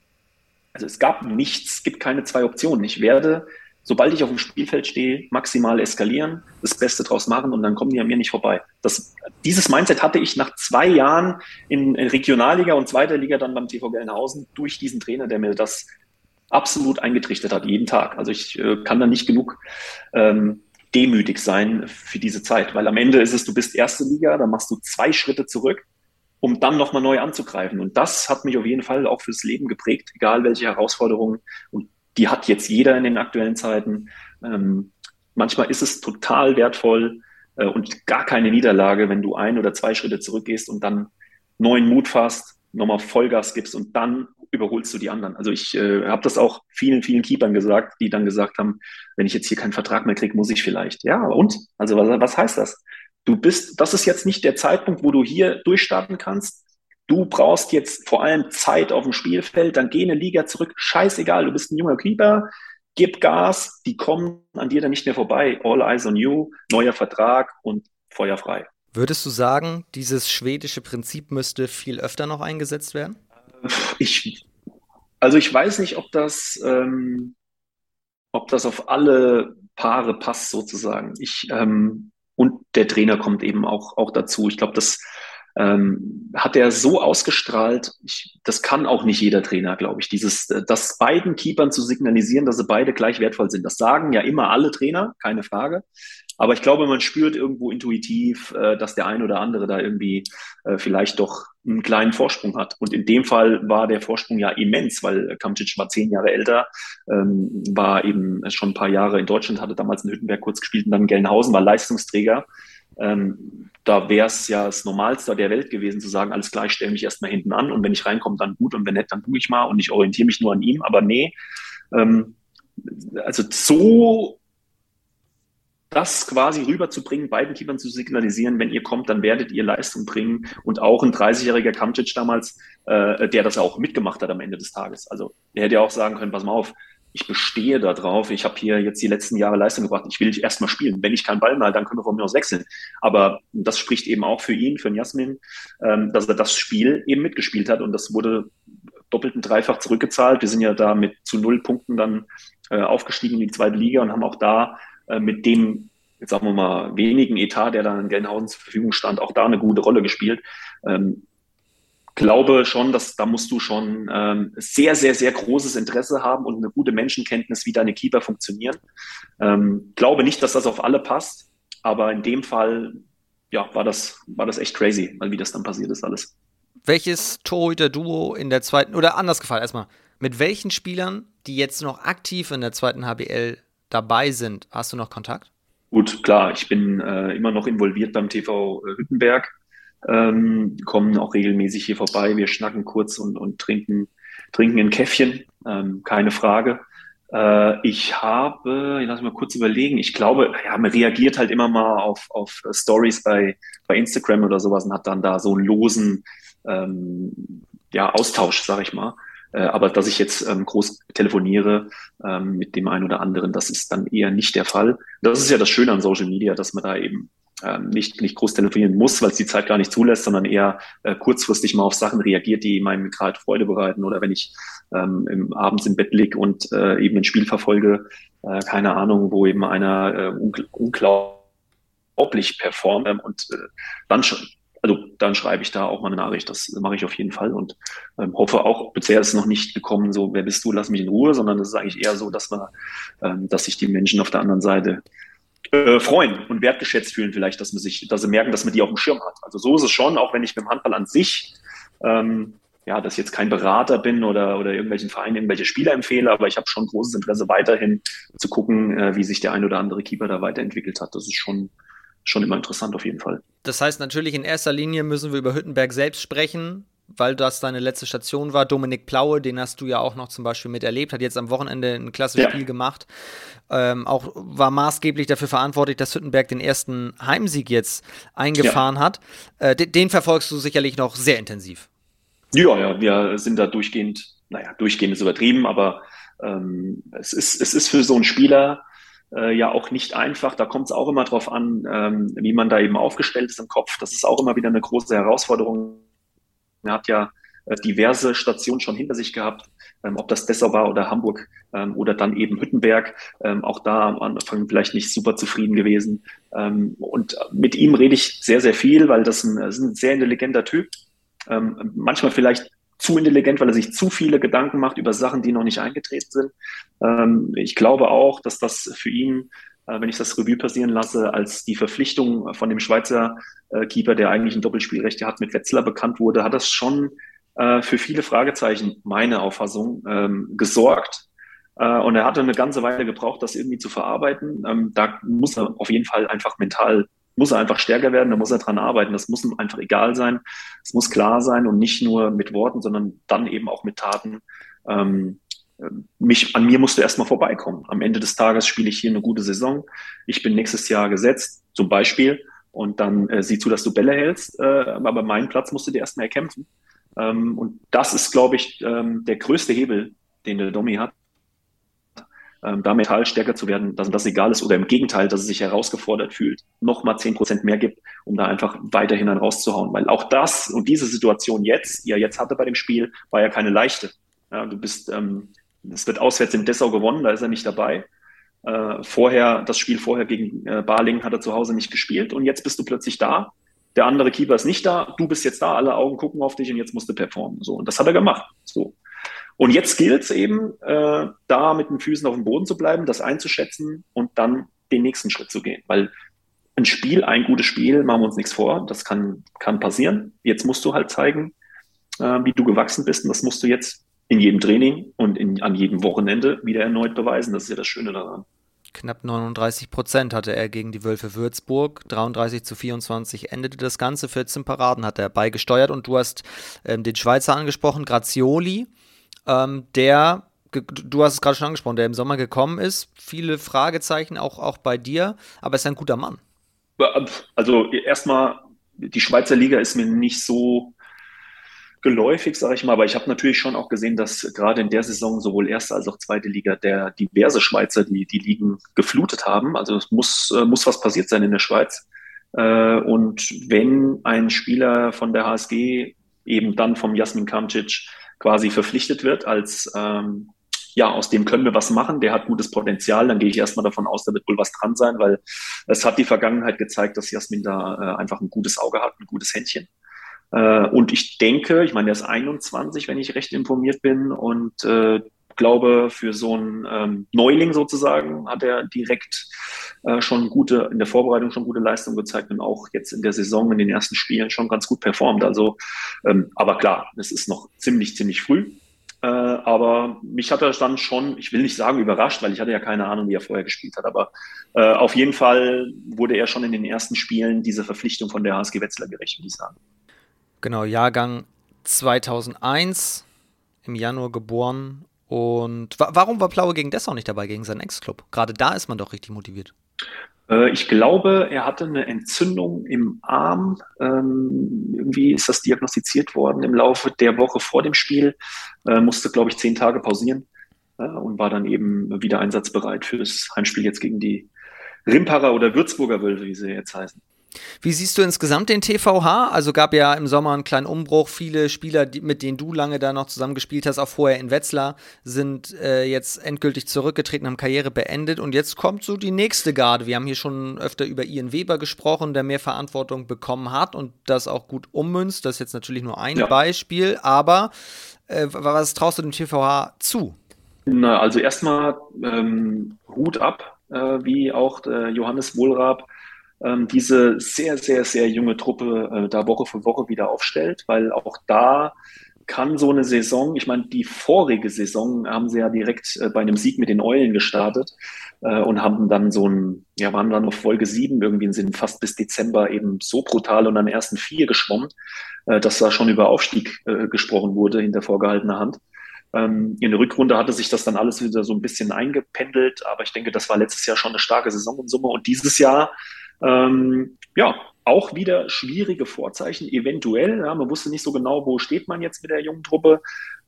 also es gab nichts, es gibt keine zwei Optionen. Ich werde sobald ich auf dem Spielfeld stehe, maximal eskalieren, das Beste draus machen und dann kommen die an mir nicht vorbei. Das, dieses Mindset hatte ich nach zwei Jahren in, in Regionalliga und zweiter Liga dann beim TV Gelnhausen durch diesen Trainer, der mir das absolut eingetrichtert hat, jeden Tag. Also ich äh, kann da nicht genug ähm, demütig sein für diese Zeit, weil am Ende ist es, du bist erste Liga, dann machst du zwei Schritte zurück, um dann nochmal neu anzugreifen. Und das hat mich auf jeden Fall auch fürs Leben geprägt, egal welche Herausforderungen und die hat jetzt jeder in den aktuellen Zeiten. Ähm, manchmal ist es total wertvoll äh, und gar keine Niederlage, wenn du ein oder zwei Schritte zurückgehst und dann neuen Mut fasst, nochmal Vollgas gibst und dann überholst du die anderen. Also ich äh, habe das auch vielen, vielen Keepern gesagt, die dann gesagt haben, wenn ich jetzt hier keinen Vertrag mehr kriege, muss ich vielleicht. Ja, und? Also was, was heißt das? Du bist, das ist jetzt nicht der Zeitpunkt, wo du hier durchstarten kannst du brauchst jetzt vor allem Zeit auf dem Spielfeld, dann geh eine Liga zurück, scheißegal, du bist ein junger Keeper, gib Gas, die kommen an dir dann nicht mehr vorbei. All eyes on you, neuer Vertrag und Feuer frei. Würdest du sagen, dieses schwedische Prinzip müsste viel öfter noch eingesetzt werden? Ich, also ich weiß nicht, ob das, ähm, ob das auf alle Paare passt sozusagen. Ich, ähm, und der Trainer kommt eben auch, auch dazu. Ich glaube, das ähm, hat er so ausgestrahlt. Ich, das kann auch nicht jeder Trainer, glaube ich. Dieses, äh, das beiden Keepern zu signalisieren, dass sie beide gleich wertvoll sind. Das sagen ja immer alle Trainer, keine Frage. Aber ich glaube, man spürt irgendwo intuitiv, äh, dass der ein oder andere da irgendwie äh, vielleicht doch einen kleinen Vorsprung hat. Und in dem Fall war der Vorsprung ja immens, weil Kamcic war zehn Jahre älter, ähm, war eben schon ein paar Jahre in Deutschland, hatte damals in Hüttenberg kurz gespielt und dann in Gelnhausen, war Leistungsträger. Ähm, da wäre es ja das Normalste der Welt gewesen, zu sagen, alles klar, ich stelle mich erstmal hinten an und wenn ich reinkomme, dann gut und wenn nicht, dann tue ich mal und ich orientiere mich nur an ihm. Aber nee, ähm, also so das quasi rüberzubringen, beiden Keepern zu signalisieren, wenn ihr kommt, dann werdet ihr Leistung bringen. Und auch ein 30-jähriger Kamcic damals, äh, der das auch mitgemacht hat am Ende des Tages. Also der hätte ja auch sagen können, pass mal auf, ich bestehe darauf, ich habe hier jetzt die letzten Jahre Leistung gebracht, ich will erstmal spielen. Wenn ich keinen Ball mal, dann können wir von mir aus wechseln. Aber das spricht eben auch für ihn, für den Jasmin, ähm, dass er das Spiel eben mitgespielt hat und das wurde doppelt und dreifach zurückgezahlt. Wir sind ja da mit zu null Punkten dann äh, aufgestiegen in die zweite Liga und haben auch da mit dem, jetzt sagen wir mal, wenigen Etat, der dann in Gelnhausen zur Verfügung stand, auch da eine gute Rolle gespielt. Ähm, glaube schon, dass da musst du schon ähm, sehr, sehr, sehr großes Interesse haben und eine gute Menschenkenntnis, wie deine Keeper funktionieren. Ähm, glaube nicht, dass das auf alle passt, aber in dem Fall, ja, war das, war das echt crazy, weil wie das dann passiert ist alles. Welches Torhüter-Duo in der zweiten, oder anders gefallen erstmal, mit welchen Spielern, die jetzt noch aktiv in der zweiten HBL dabei sind, hast du noch Kontakt? Gut, klar, ich bin äh, immer noch involviert beim TV äh, Hüttenberg, ähm, kommen auch regelmäßig hier vorbei, wir schnacken kurz und, und trinken, trinken ein Käffchen, ähm, keine Frage. Äh, ich habe, lass mich mal kurz überlegen, ich glaube, ja, man reagiert halt immer mal auf, auf Stories bei, bei Instagram oder sowas und hat dann da so einen losen ähm, ja, Austausch, sag ich mal. Äh, aber dass ich jetzt ähm, groß telefoniere ähm, mit dem einen oder anderen, das ist dann eher nicht der Fall. Das ist ja das Schöne an Social Media, dass man da eben ähm, nicht, nicht groß telefonieren muss, weil es die Zeit gar nicht zulässt, sondern eher äh, kurzfristig mal auf Sachen reagiert, die meinem gerade Freude bereiten. Oder wenn ich ähm, im, abends im Bett lieg und äh, eben ein Spiel verfolge, äh, keine Ahnung, wo eben einer äh, unglaublich performt ähm, und äh, dann schon also dann schreibe ich da auch mal eine Nachricht. Das mache ich auf jeden Fall und ähm, hoffe auch, bisher ist es noch nicht gekommen, so, wer bist du, lass mich in Ruhe, sondern es ist eigentlich eher so, dass man, ähm, dass sich die Menschen auf der anderen Seite äh, freuen und wertgeschätzt fühlen, vielleicht, dass man sich, dass sie merken, dass man die auf dem Schirm hat. Also so ist es schon, auch wenn ich mit dem Handball an sich ähm, ja, dass ich jetzt kein Berater bin oder, oder irgendwelchen Vereinen irgendwelche Spieler empfehle, aber ich habe schon großes Interesse weiterhin zu gucken, äh, wie sich der ein oder andere Keeper da weiterentwickelt hat. Das ist schon, schon immer interessant auf jeden Fall. Das heißt natürlich, in erster Linie müssen wir über Hüttenberg selbst sprechen, weil das deine letzte Station war. Dominik Plaue, den hast du ja auch noch zum Beispiel miterlebt, hat jetzt am Wochenende ein klasse Spiel ja. gemacht. Ähm, auch war maßgeblich dafür verantwortlich, dass Hüttenberg den ersten Heimsieg jetzt eingefahren ja. hat. Äh, den, den verfolgst du sicherlich noch sehr intensiv. Ja, ja, wir sind da durchgehend, naja, durchgehend ist übertrieben, aber ähm, es, ist, es ist für so einen Spieler, äh, ja auch nicht einfach. Da kommt es auch immer drauf an, ähm, wie man da eben aufgestellt ist im Kopf. Das ist auch immer wieder eine große Herausforderung. Er hat ja äh, diverse Stationen schon hinter sich gehabt, ähm, ob das Dessau war oder Hamburg ähm, oder dann eben Hüttenberg. Ähm, auch da am Anfang vielleicht nicht super zufrieden gewesen. Ähm, und mit ihm rede ich sehr, sehr viel, weil das ein, das ist ein sehr intelligenter Typ. Ähm, manchmal vielleicht zu intelligent, weil er sich zu viele Gedanken macht über Sachen, die noch nicht eingetreten sind. Ähm, ich glaube auch, dass das für ihn, äh, wenn ich das Revue passieren lasse, als die Verpflichtung von dem Schweizer äh, Keeper, der eigentlich ein Doppelspielrecht hat, mit Wetzlar bekannt wurde, hat das schon äh, für viele Fragezeichen, meine Auffassung, ähm, gesorgt. Äh, und er hatte eine ganze Weile gebraucht, das irgendwie zu verarbeiten. Ähm, da muss er auf jeden Fall einfach mental muss er einfach stärker werden, da muss er dran arbeiten. Das muss ihm einfach egal sein. Es muss klar sein und nicht nur mit Worten, sondern dann eben auch mit Taten. Ähm, mich, an mir musst du erstmal vorbeikommen. Am Ende des Tages spiele ich hier eine gute Saison. Ich bin nächstes Jahr gesetzt, zum Beispiel. Und dann äh, sieh zu, dass du Bälle hältst. Äh, aber meinen Platz musst du dir erstmal erkämpfen. Ähm, und das ist, glaube ich, ähm, der größte Hebel, den der Domi hat, ähm, da mental stärker zu werden, dass das egal ist oder im Gegenteil, dass es sich herausgefordert fühlt, nochmal zehn Prozent mehr gibt, um da einfach weiterhin dann rauszuhauen. Weil auch das und diese Situation jetzt, die er jetzt hatte bei dem Spiel, war ja keine leichte. Ja, du bist, ähm, es wird auswärts in Dessau gewonnen, da ist er nicht dabei. Äh, vorher, das Spiel vorher gegen äh, Barling hat er zu Hause nicht gespielt und jetzt bist du plötzlich da. Der andere Keeper ist nicht da, du bist jetzt da, alle Augen gucken auf dich und jetzt musst du performen. So, und das hat er gemacht. So. Und jetzt gilt es eben, äh, da mit den Füßen auf dem Boden zu bleiben, das einzuschätzen und dann den nächsten Schritt zu gehen. Weil ein Spiel, ein gutes Spiel, machen wir uns nichts vor, das kann, kann passieren. Jetzt musst du halt zeigen, äh, wie du gewachsen bist und das musst du jetzt in jedem Training und in, an jedem Wochenende wieder erneut beweisen. Das ist ja das Schöne daran. Knapp 39 Prozent hatte er gegen die Wölfe Würzburg. 33 zu 24 endete das Ganze. 14 Paraden hat er beigesteuert. Und du hast ähm, den Schweizer angesprochen, Grazioli, ähm, der, du hast es gerade schon angesprochen, der im Sommer gekommen ist. Viele Fragezeichen auch, auch bei dir, aber ist ein guter Mann. Also erstmal, die Schweizer Liga ist mir nicht so geläufig, sage ich mal, aber ich habe natürlich schon auch gesehen, dass gerade in der Saison sowohl erste als auch zweite Liga der diverse Schweizer die, die Ligen geflutet haben. Also es muss, äh, muss was passiert sein in der Schweiz. Äh, und wenn ein Spieler von der HSG eben dann vom Jasmin Kamcic quasi verpflichtet wird als ähm, ja, aus dem können wir was machen, der hat gutes Potenzial, dann gehe ich erstmal davon aus, da wird wohl was dran sein, weil es hat die Vergangenheit gezeigt, dass Jasmin da äh, einfach ein gutes Auge hat, ein gutes Händchen. Äh, und ich denke, ich meine, der ist 21, wenn ich recht informiert bin, und äh, glaube, für so einen ähm, Neuling sozusagen hat er direkt äh, schon gute, in der Vorbereitung schon gute Leistung gezeigt und auch jetzt in der Saison, in den ersten Spielen schon ganz gut performt. Also, ähm, aber klar, es ist noch ziemlich, ziemlich früh. Äh, aber mich hat er dann schon, ich will nicht sagen überrascht, weil ich hatte ja keine Ahnung, wie er vorher gespielt hat. Aber äh, auf jeden Fall wurde er schon in den ersten Spielen dieser Verpflichtung von der HSG Wetzlar gerecht, würde ich sagen. Genau, Jahrgang 2001, im Januar geboren. Und wa warum war Plaue gegen Dessau nicht dabei, gegen seinen Ex-Club? Gerade da ist man doch richtig motiviert. Äh, ich glaube, er hatte eine Entzündung im Arm. Ähm, irgendwie ist das diagnostiziert worden im Laufe der Woche vor dem Spiel. Äh, musste, glaube ich, zehn Tage pausieren äh, und war dann eben wieder einsatzbereit fürs Heimspiel jetzt gegen die Rimparer oder Würzburger Wölfe, wie sie jetzt heißen. Wie siehst du insgesamt den TVH? Also gab ja im Sommer einen kleinen Umbruch. Viele Spieler, die, mit denen du lange da noch zusammen gespielt hast, auch vorher in Wetzlar, sind äh, jetzt endgültig zurückgetreten, haben Karriere beendet. Und jetzt kommt so die nächste Garde. Wir haben hier schon öfter über Ian Weber gesprochen, der mehr Verantwortung bekommen hat und das auch gut ummünzt. Das ist jetzt natürlich nur ein ja. Beispiel. Aber äh, was traust du dem TVH zu? Na, also erstmal ähm, Hut ab, äh, wie auch äh, Johannes Wohlrab ähm, diese sehr, sehr, sehr junge Truppe äh, da Woche für Woche wieder aufstellt, weil auch da kann so eine Saison, ich meine, die vorige Saison haben sie ja direkt äh, bei einem Sieg mit den Eulen gestartet äh, und haben dann so ein, ja, waren dann auf Folge sieben irgendwie sind fast bis Dezember eben so brutal und an ersten vier geschwommen, äh, dass da schon über Aufstieg äh, gesprochen wurde hinter vorgehaltener Hand. Ähm, in der Rückrunde hatte sich das dann alles wieder so ein bisschen eingependelt, aber ich denke, das war letztes Jahr schon eine starke Saison in Summe und dieses Jahr ähm, ja, auch wieder schwierige Vorzeichen, eventuell. Ja, man wusste nicht so genau, wo steht man jetzt mit der jungen Truppe.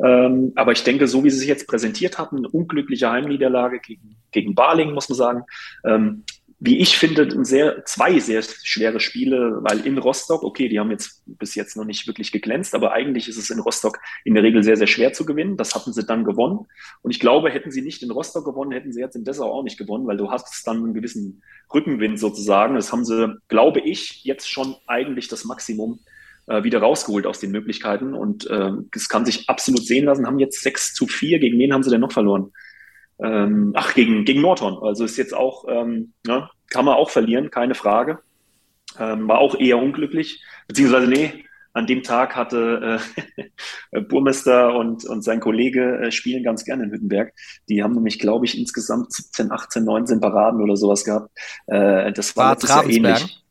Ähm, aber ich denke, so wie sie sich jetzt präsentiert hatten, unglückliche Heimniederlage gegen, gegen Barling, muss man sagen, ähm, wie ich finde, sehr, zwei sehr schwere Spiele, weil in Rostock, okay, die haben jetzt bis jetzt noch nicht wirklich geglänzt, aber eigentlich ist es in Rostock in der Regel sehr, sehr schwer zu gewinnen. Das hatten sie dann gewonnen. Und ich glaube, hätten sie nicht in Rostock gewonnen, hätten sie jetzt in Dessau auch nicht gewonnen, weil du hast dann einen gewissen Rückenwind sozusagen. Das haben sie, glaube ich, jetzt schon eigentlich das Maximum äh, wieder rausgeholt aus den Möglichkeiten. Und äh, es kann sich absolut sehen lassen, haben jetzt 6 zu 4. Gegen wen haben sie denn noch verloren? Ähm, ach, gegen, gegen Norton. Also ist jetzt auch, ähm, ne, kann man auch verlieren, keine Frage. Ähm, war auch eher unglücklich, beziehungsweise nee, an dem Tag hatte äh, Burmester und, und sein Kollege äh, spielen ganz gerne in Hüttenberg. Die haben nämlich, glaube ich, insgesamt 17, 18, 19 Paraden oder sowas gehabt. Äh, das war, war ähnlich.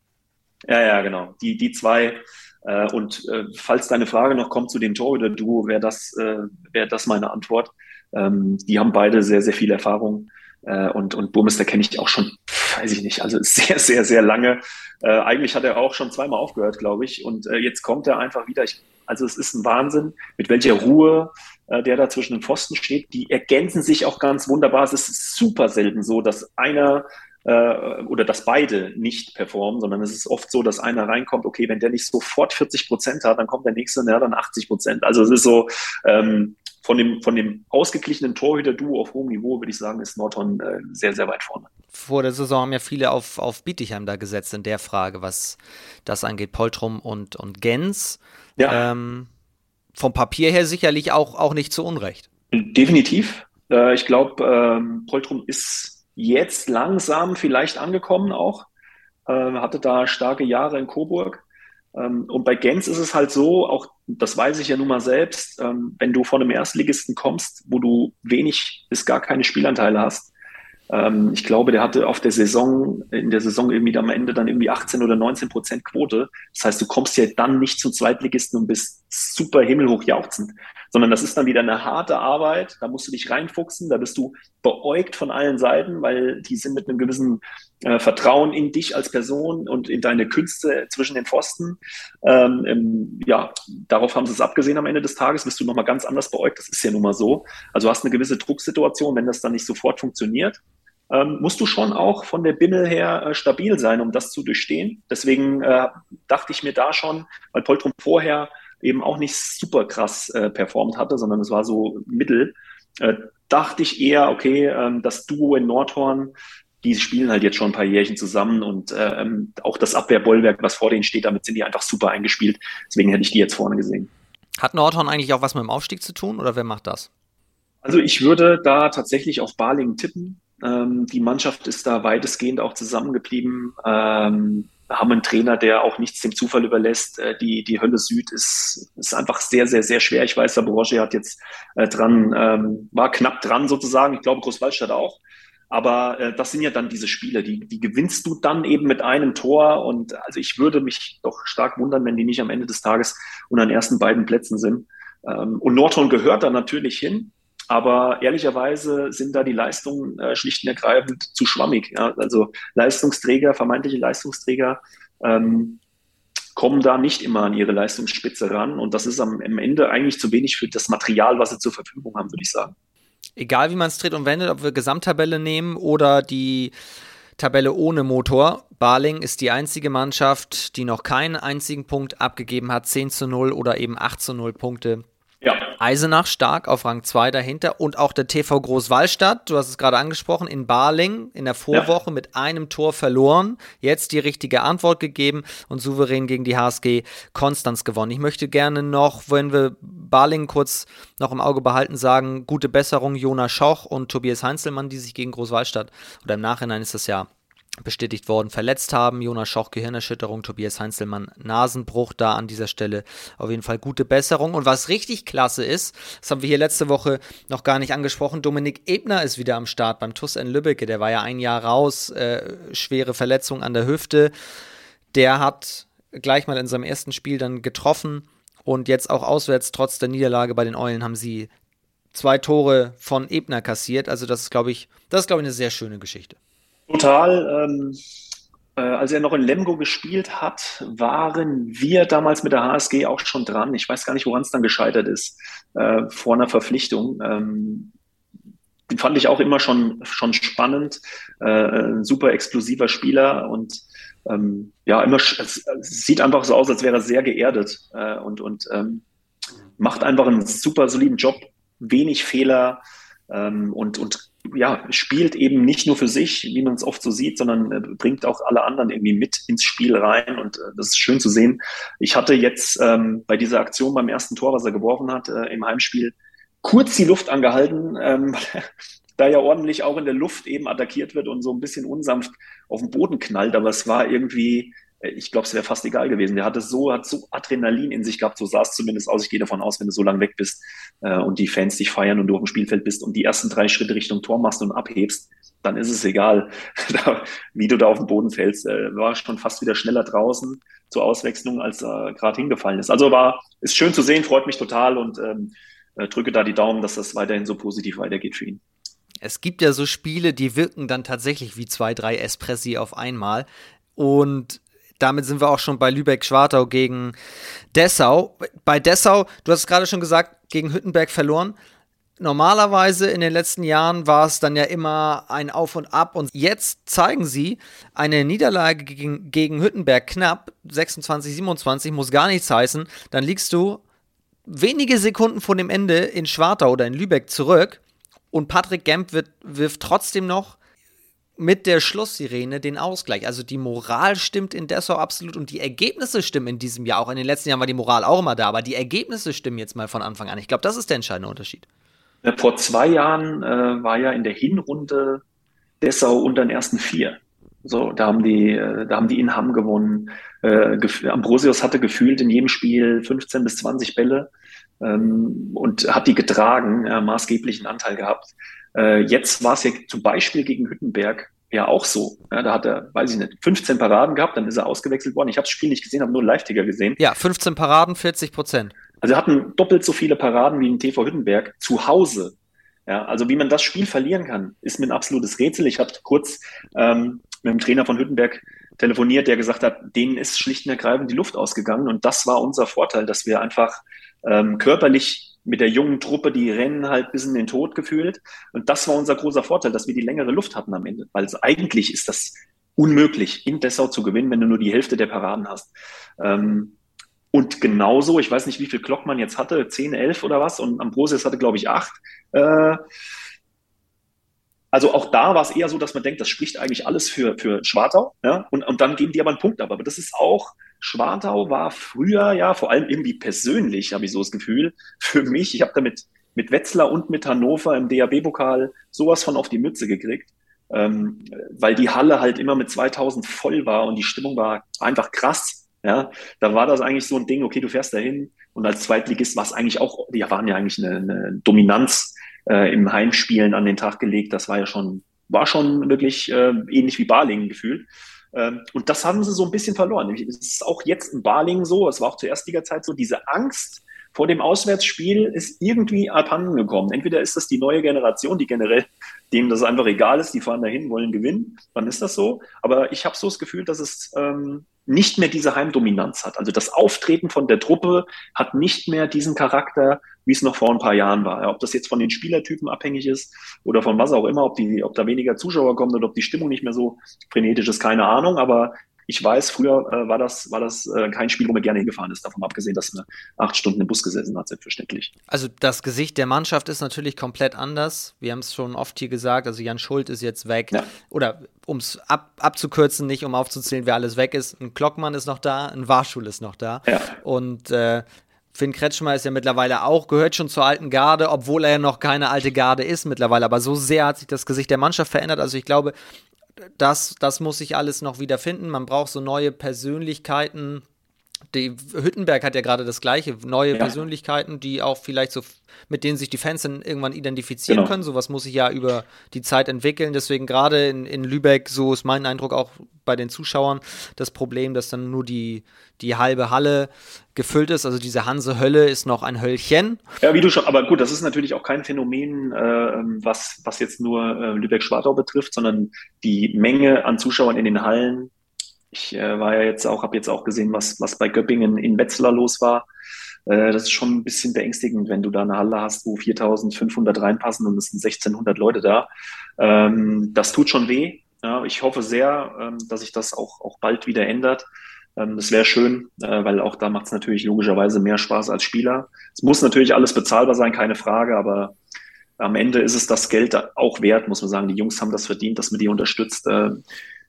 Ja, ja, genau. Die, die zwei. Äh, und äh, falls deine Frage noch kommt zu dem Torhüter-Duo, wäre das, äh, wäre das meine Antwort. Ähm, die haben beide sehr, sehr viel Erfahrung Äh, und, und Burmester kenne ich auch schon, weiß ich nicht, also sehr, sehr, sehr lange. Äh, eigentlich hat er auch schon zweimal aufgehört, glaube ich. Und äh, jetzt kommt er einfach wieder. Ich, also es ist ein Wahnsinn, mit welcher Ruhe äh, der da zwischen den Pfosten steht. Die ergänzen sich auch ganz wunderbar. Es ist super selten so, dass einer oder dass beide nicht performen, sondern es ist oft so, dass einer reinkommt, okay, wenn der nicht sofort 40 Prozent hat, dann kommt der nächste hat dann 80 Prozent. Also es ist so, ähm, von dem, von dem ausgeglichenen Torhüter-Duo auf hohem Niveau, würde ich sagen, ist Norton äh, sehr, sehr weit vorne. Vor der Saison haben ja viele auf, auf Bietigheim da gesetzt in der Frage, was das angeht, Poltrum und, und Gens. Ja. Ähm, vom Papier her sicherlich auch, auch nicht zu Unrecht. Definitiv. Äh, ich glaube, ähm, Poltrum ist jetzt langsam vielleicht angekommen auch. Äh, hatte da starke Jahre in Coburg. Ähm, und bei Gens ist es halt so, auch das weiß ich ja nun mal selbst, ähm, wenn du von einem Erstligisten kommst, wo du wenig bis gar keine Spielanteile hast, ähm, ich glaube, der hatte auf der Saison, in der Saison irgendwie am Ende dann irgendwie 18 oder 19 Prozent Quote. Das heißt, du kommst ja dann nicht zum Zweitligisten und bist super himmelhoch jauchzend, sondern das ist dann wieder eine harte Arbeit. Da musst du dich reinfuchsen, da bist du beäugt von allen Seiten, weil die sind mit einem gewissen äh, Vertrauen in dich als Person und in deine Künste zwischen den Pfosten. Ähm, ähm, ja, darauf haben sie es abgesehen am Ende des Tages, bist du nochmal ganz anders beäugt. Das ist ja nun mal so. Also du hast eine gewisse Drucksituation, wenn das dann nicht sofort funktioniert ähm, musst du schon auch von der Bimmel her äh, stabil sein, um das zu durchstehen. Deswegen äh, dachte ich mir da schon, weil Poltrum vorher eben auch nicht super krass äh, performt hatte, sondern es war so mittel, äh, dachte ich eher, okay, ähm, das Duo in Nordhorn, die spielen halt jetzt schon ein paar Jährchen zusammen und äh, ähm, auch das Abwehrbollwerk, was vor denen steht, damit sind die einfach super eingespielt. Deswegen hätte ich die jetzt vorne gesehen. Hat Nordhorn eigentlich auch was mit dem Aufstieg zu tun oder wer macht das? Also ich würde da tatsächlich auf Balingen tippen. Ähm, die Mannschaft ist da weitestgehend auch zusammengeblieben. Ähm, haben einen Trainer, der auch nichts dem Zufall überlässt. Äh, die, die Hölle Süd ist, ist einfach sehr, sehr, sehr schwer. Ich weiß, der Borosche hat jetzt äh, dran, ähm, war knapp dran sozusagen. Ich glaube, Großwaldstadt auch. Aber äh, das sind ja dann diese Spiele, die, die gewinnst du dann eben mit einem Tor. Und also ich würde mich doch stark wundern, wenn die nicht am Ende des Tages unter den ersten beiden Plätzen sind. Ähm, und Nordhorn gehört da natürlich hin. Aber ehrlicherweise sind da die Leistungen äh, schlicht und ergreifend zu schwammig. Ja? Also Leistungsträger, vermeintliche Leistungsträger ähm, kommen da nicht immer an ihre Leistungsspitze ran. Und das ist am, am Ende eigentlich zu wenig für das Material, was sie zur Verfügung haben, würde ich sagen. Egal wie man es dreht und wendet, ob wir Gesamttabelle nehmen oder die Tabelle ohne Motor. Barling ist die einzige Mannschaft, die noch keinen einzigen Punkt abgegeben hat. 10 zu 0 oder eben 8 zu 0 Punkte ja. Eisenach stark auf Rang 2 dahinter und auch der TV Großwallstadt, du hast es gerade angesprochen, in Barling in der Vorwoche ja. mit einem Tor verloren, jetzt die richtige Antwort gegeben und souverän gegen die HSG Konstanz gewonnen. Ich möchte gerne noch, wenn wir Barling kurz noch im Auge behalten, sagen, gute Besserung Jonas Schoch und Tobias Heinzelmann, die sich gegen Großwallstadt oder im Nachhinein ist das ja bestätigt worden, verletzt haben. Jonas Schoch Gehirnerschütterung, Tobias Heinzelmann Nasenbruch, da an dieser Stelle auf jeden Fall gute Besserung. Und was richtig klasse ist, das haben wir hier letzte Woche noch gar nicht angesprochen, Dominik Ebner ist wieder am Start beim TUS in Lübbecke, der war ja ein Jahr raus, äh, schwere Verletzung an der Hüfte. Der hat gleich mal in seinem ersten Spiel dann getroffen und jetzt auch auswärts, trotz der Niederlage bei den Eulen, haben sie zwei Tore von Ebner kassiert. Also das ist, glaube ich, das ist, glaube ich, eine sehr schöne Geschichte. Total. Ähm, äh, als er noch in Lemgo gespielt hat, waren wir damals mit der HSG auch schon dran. Ich weiß gar nicht, woran es dann gescheitert ist, äh, vor einer Verpflichtung. Ähm, den fand ich auch immer schon, schon spannend. Äh, ein super explosiver Spieler und ähm, ja, immer, es, sieht einfach so aus, als wäre er sehr geerdet äh, und, und ähm, macht einfach einen super soliden Job, wenig Fehler ähm, und, und ja, spielt eben nicht nur für sich, wie man es oft so sieht, sondern äh, bringt auch alle anderen irgendwie mit ins Spiel rein und äh, das ist schön zu sehen. Ich hatte jetzt ähm, bei dieser Aktion beim ersten Tor, was er geworfen hat äh, im Heimspiel, kurz die Luft angehalten, ähm, da ja ordentlich auch in der Luft eben attackiert wird und so ein bisschen unsanft auf den Boden knallt, aber es war irgendwie ich glaube, es wäre fast egal gewesen. Der hatte so, hat so Adrenalin in sich gehabt, so sah es zumindest aus. Ich gehe davon aus, wenn du so lange weg bist äh, und die Fans dich feiern und du auf dem Spielfeld bist und die ersten drei Schritte Richtung Tor machst und abhebst, dann ist es egal, wie du da auf den Boden fällst. Äh, war schon fast wieder schneller draußen zur Auswechslung, als er äh, gerade hingefallen ist. Also war, ist schön zu sehen, freut mich total und ähm, äh, drücke da die Daumen, dass das weiterhin so positiv weitergeht für ihn. es gibt ja so Spiele, die wirken dann tatsächlich wie zwei, drei Espressi auf einmal. Und damit sind wir auch schon bei Lübeck-Schwartau gegen Dessau. Bei Dessau, du hast es gerade schon gesagt, gegen Hüttenberg verloren. Normalerweise in den letzten Jahren war es dann ja immer ein Auf und Ab und jetzt zeigen sie eine Niederlage gegen, gegen Hüttenberg knapp, 26, 27, muss gar nichts heißen. Dann liegst du wenige Sekunden vor dem Ende in Schwartau oder in Lübeck zurück und Patrick Gemp wird, wirft trotzdem noch mit der Schlusssirene den Ausgleich. Also die Moral stimmt in Dessau absolut und die Ergebnisse stimmen in diesem Jahr auch. In den letzten Jahren war die Moral auch immer da, aber die Ergebnisse stimmen jetzt mal von Anfang an. Ich glaube, das ist der entscheidende Unterschied. Vor zwei Jahren äh, war ja in der Hinrunde Dessau unter den ersten vier. So, da haben die, äh, da haben die in Hamm gewonnen. Äh, Ambrosius hatte gefühlt in jedem Spiel 15 bis 20 Bälle ähm, und hat die getragen, äh, maßgeblichen Anteil gehabt. Äh, jetzt war es ja zum Beispiel gegen Hüttenberg ja auch so. Ja, da hat er, weiß ich nicht, 15 Paraden gehabt, dann ist er ausgewechselt worden. Ich habe das Spiel nicht gesehen, habe nur Live-Ticker gesehen. Ja, 15 Paraden, 40 Prozent. Also er hatten doppelt so viele Paraden wie in TV Hüttenberg zu Hause. Ja, also wie man das Spiel verlieren kann, ist mir ein absolutes Rätsel. Ich habe kurz ähm, mit dem Trainer von Hüttenberg telefoniert, der gesagt hat, denen ist schlicht und ergreifend die Luft ausgegangen. Und das war unser Vorteil, dass wir einfach ähm, körperlich mit der jungen Truppe, die rennen halt bis in den Tod gefühlt. Und das war unser großer Vorteil, dass wir die längere Luft hatten am Ende. Weil eigentlich ist das unmöglich, in Dessau zu gewinnen, wenn du nur die Hälfte der Paraden hast. Ähm, und genauso, ich weiß nicht, wie viel Glock man jetzt hatte, 10, 11 oder was, und Ambrosius hatte, glaube ich, 8. Äh, also auch da war es eher so, dass man denkt, das spricht eigentlich alles für, für Schwartau, ja, und, und dann geben die aber einen Punkt ab. Aber das ist auch, Schwartau war früher, ja, vor allem irgendwie persönlich, habe ich so das Gefühl, für mich, ich habe damit mit Wetzlar und mit Hannover im DAB-Pokal sowas von auf die Mütze gekriegt, ähm, weil die Halle halt immer mit 2000 voll war und die Stimmung war einfach krass. Ja, da war das eigentlich so ein Ding, okay, du fährst dahin und als Zweitligist war es eigentlich auch, die waren ja eigentlich eine, eine Dominanz äh, im Heimspielen an den Tag gelegt. Das war ja schon, war schon wirklich äh, ähnlich wie Balingen gefühlt. Ähm, und das haben sie so ein bisschen verloren. Es ist auch jetzt in Balingen so, es war auch zur Erstliga-Zeit so, diese Angst vor dem Auswärtsspiel ist irgendwie abhanden gekommen. Entweder ist das die neue Generation, die generell denen das einfach egal ist, die fahren dahin, wollen gewinnen, dann ist das so. Aber ich habe so das Gefühl, dass es ähm, nicht mehr diese Heimdominanz hat. Also das Auftreten von der Truppe hat nicht mehr diesen Charakter, wie es noch vor ein paar Jahren war. Ob das jetzt von den Spielertypen abhängig ist oder von was auch immer, ob, die, ob da weniger Zuschauer kommen oder ob die Stimmung nicht mehr so frenetisch ist, keine Ahnung. Aber ich weiß, früher äh, war das, war das äh, kein Spiel, wo man gerne hingefahren ist, davon abgesehen, dass man acht Stunden im Bus gesessen hat, selbstverständlich. Also das Gesicht der Mannschaft ist natürlich komplett anders. Wir haben es schon oft hier gesagt, also Jan Schuld ist jetzt weg. Ja. Oder um es ab, abzukürzen, nicht um aufzuzählen, wer alles weg ist. Ein Klockmann ist noch da, ein Warschul ist noch da. Ja. Und äh, Finn Kretschmer ist ja mittlerweile auch, gehört schon zur alten Garde, obwohl er ja noch keine alte Garde ist mittlerweile. Aber so sehr hat sich das Gesicht der Mannschaft verändert. Also ich glaube, das, das muss sich alles noch wieder finden. Man braucht so neue Persönlichkeiten. Die Hüttenberg hat ja gerade das gleiche, neue ja. Persönlichkeiten, die auch vielleicht so, mit denen sich die Fans dann irgendwann identifizieren genau. können. Sowas muss sich ja über die Zeit entwickeln. Deswegen gerade in, in Lübeck, so ist mein Eindruck auch bei den Zuschauern, das Problem, dass dann nur die, die halbe Halle gefüllt ist. Also diese Hanse-Hölle ist noch ein Höllchen. Ja, wie du schon, aber gut, das ist natürlich auch kein Phänomen, äh, was, was jetzt nur äh, Lübeck-Schwartau betrifft, sondern die Menge an Zuschauern in den Hallen. Ich äh, war ja jetzt auch, habe jetzt auch gesehen, was, was bei Göppingen in Wetzlar los war. Äh, das ist schon ein bisschen beängstigend, wenn du da eine Halle hast, wo 4500 reinpassen und es sind 1600 Leute da. Ähm, das tut schon weh. Ja, ich hoffe sehr, ähm, dass sich das auch, auch bald wieder ändert. Ähm, das wäre schön, äh, weil auch da macht es natürlich logischerweise mehr Spaß als Spieler. Es muss natürlich alles bezahlbar sein, keine Frage, aber am Ende ist es das Geld auch wert, muss man sagen. Die Jungs haben das verdient, dass man die unterstützt.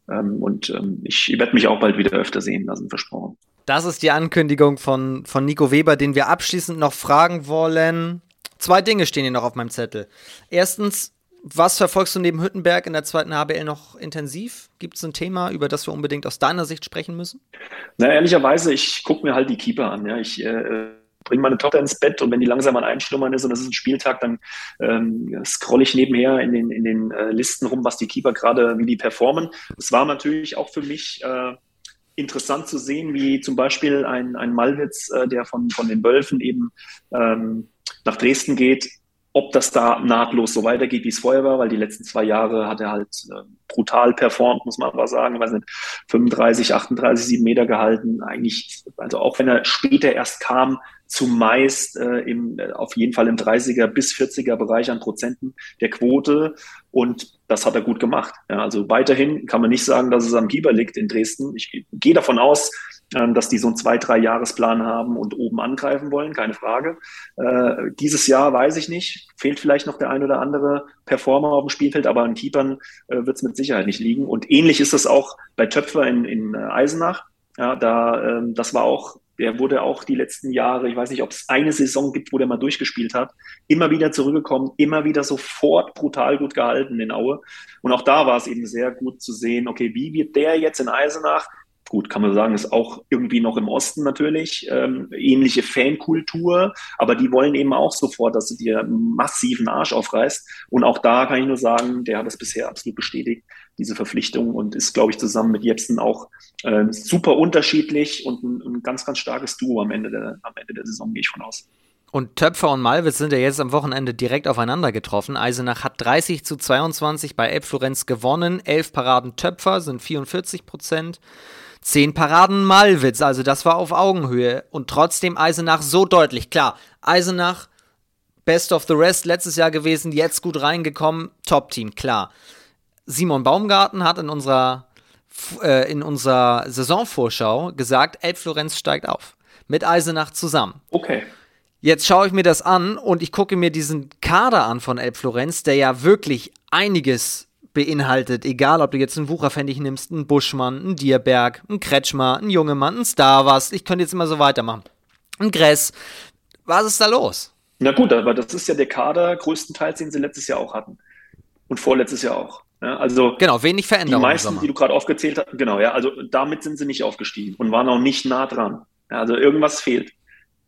Äh, ähm, und ähm, ich werde mich auch bald wieder öfter sehen lassen, versprochen. Das ist die Ankündigung von, von Nico Weber, den wir abschließend noch fragen wollen. Zwei Dinge stehen hier noch auf meinem Zettel. Erstens, was verfolgst du neben Hüttenberg in der zweiten HBL noch intensiv? Gibt es ein Thema, über das wir unbedingt aus deiner Sicht sprechen müssen? Na, ehrlicherweise, ich gucke mir halt die Keeper an. Ja. Ich äh, bringe meine Tochter ins Bett und wenn die langsam an Einschlummern ist und es ist ein Spieltag, dann ähm, scrolle ich nebenher in den, in den äh, Listen rum, was die Keeper gerade, wie die performen. Es war natürlich auch für mich äh, interessant zu sehen, wie zum Beispiel ein, ein Malwitz, äh, der von, von den Wölfen eben ähm, nach Dresden geht, ob das da nahtlos so weitergeht, wie es vorher war, weil die letzten zwei Jahre hat er halt äh, brutal performt, muss man aber sagen. Ich weiß nicht, 35, 38, 7 Meter gehalten. Eigentlich, also auch wenn er später erst kam, zumeist äh, im, äh, auf jeden Fall im 30er bis 40er Bereich an Prozenten der Quote. Und das hat er gut gemacht. Ja, also weiterhin kann man nicht sagen, dass es am Keeper liegt in Dresden. Ich gehe davon aus, ähm, dass die so einen zwei, drei Jahresplan haben und oben angreifen wollen, keine Frage. Äh, dieses Jahr weiß ich nicht, fehlt vielleicht noch der ein oder andere Performer auf dem Spielfeld, aber an Keepern äh, wird es mit Sicherheit nicht liegen. Und ähnlich ist es auch bei Töpfer in, in äh, Eisenach. Ja, da, ähm, das war auch, der wurde auch die letzten Jahre, ich weiß nicht, ob es eine Saison gibt, wo der mal durchgespielt hat, immer wieder zurückgekommen, immer wieder sofort brutal gut gehalten in Aue. Und auch da war es eben sehr gut zu sehen, okay, wie wird der jetzt in Eisenach gut, kann man sagen, ist auch irgendwie noch im Osten natürlich, ähm, ähnliche Fankultur, aber die wollen eben auch sofort, dass du dir massiven Arsch aufreißt. Und auch da kann ich nur sagen, der hat es bisher absolut bestätigt, diese Verpflichtung und ist, glaube ich, zusammen mit Jepsen auch äh, super unterschiedlich und ein, ein, ganz, ganz starkes Duo am Ende der, am Ende der Saison, gehe ich von aus. Und Töpfer und Malwitz sind ja jetzt am Wochenende direkt aufeinander getroffen. Eisenach hat 30 zu 22 bei Elbflorenz gewonnen. Elf Paraden Töpfer sind 44 Prozent. Zehn Paraden Malwitz, also das war auf Augenhöhe. Und trotzdem Eisenach so deutlich. Klar, Eisenach, Best of the Rest letztes Jahr gewesen, jetzt gut reingekommen, Top-Team, klar. Simon Baumgarten hat in unserer, äh, in unserer Saisonvorschau gesagt, Elbflorenz steigt auf. Mit Eisenach zusammen. Okay. Jetzt schaue ich mir das an und ich gucke mir diesen Kader an von Elbflorenz, der ja wirklich einiges beinhaltet, egal ob du jetzt einen Wucherfendig nimmst, einen Buschmann, einen Dierberg, einen Kretschmer, einen Jungemann, einen Starwas, ich könnte jetzt immer so weitermachen. Ein Gress. Was ist da los? Na gut, aber das ist ja der Kader größtenteils, den sie letztes Jahr auch hatten. Und vorletztes Jahr auch. Ja, also genau, wenig Veränderungen. Die meisten, die du gerade aufgezählt hast, genau, ja, also damit sind sie nicht aufgestiegen und waren auch nicht nah dran. Ja, also irgendwas fehlt.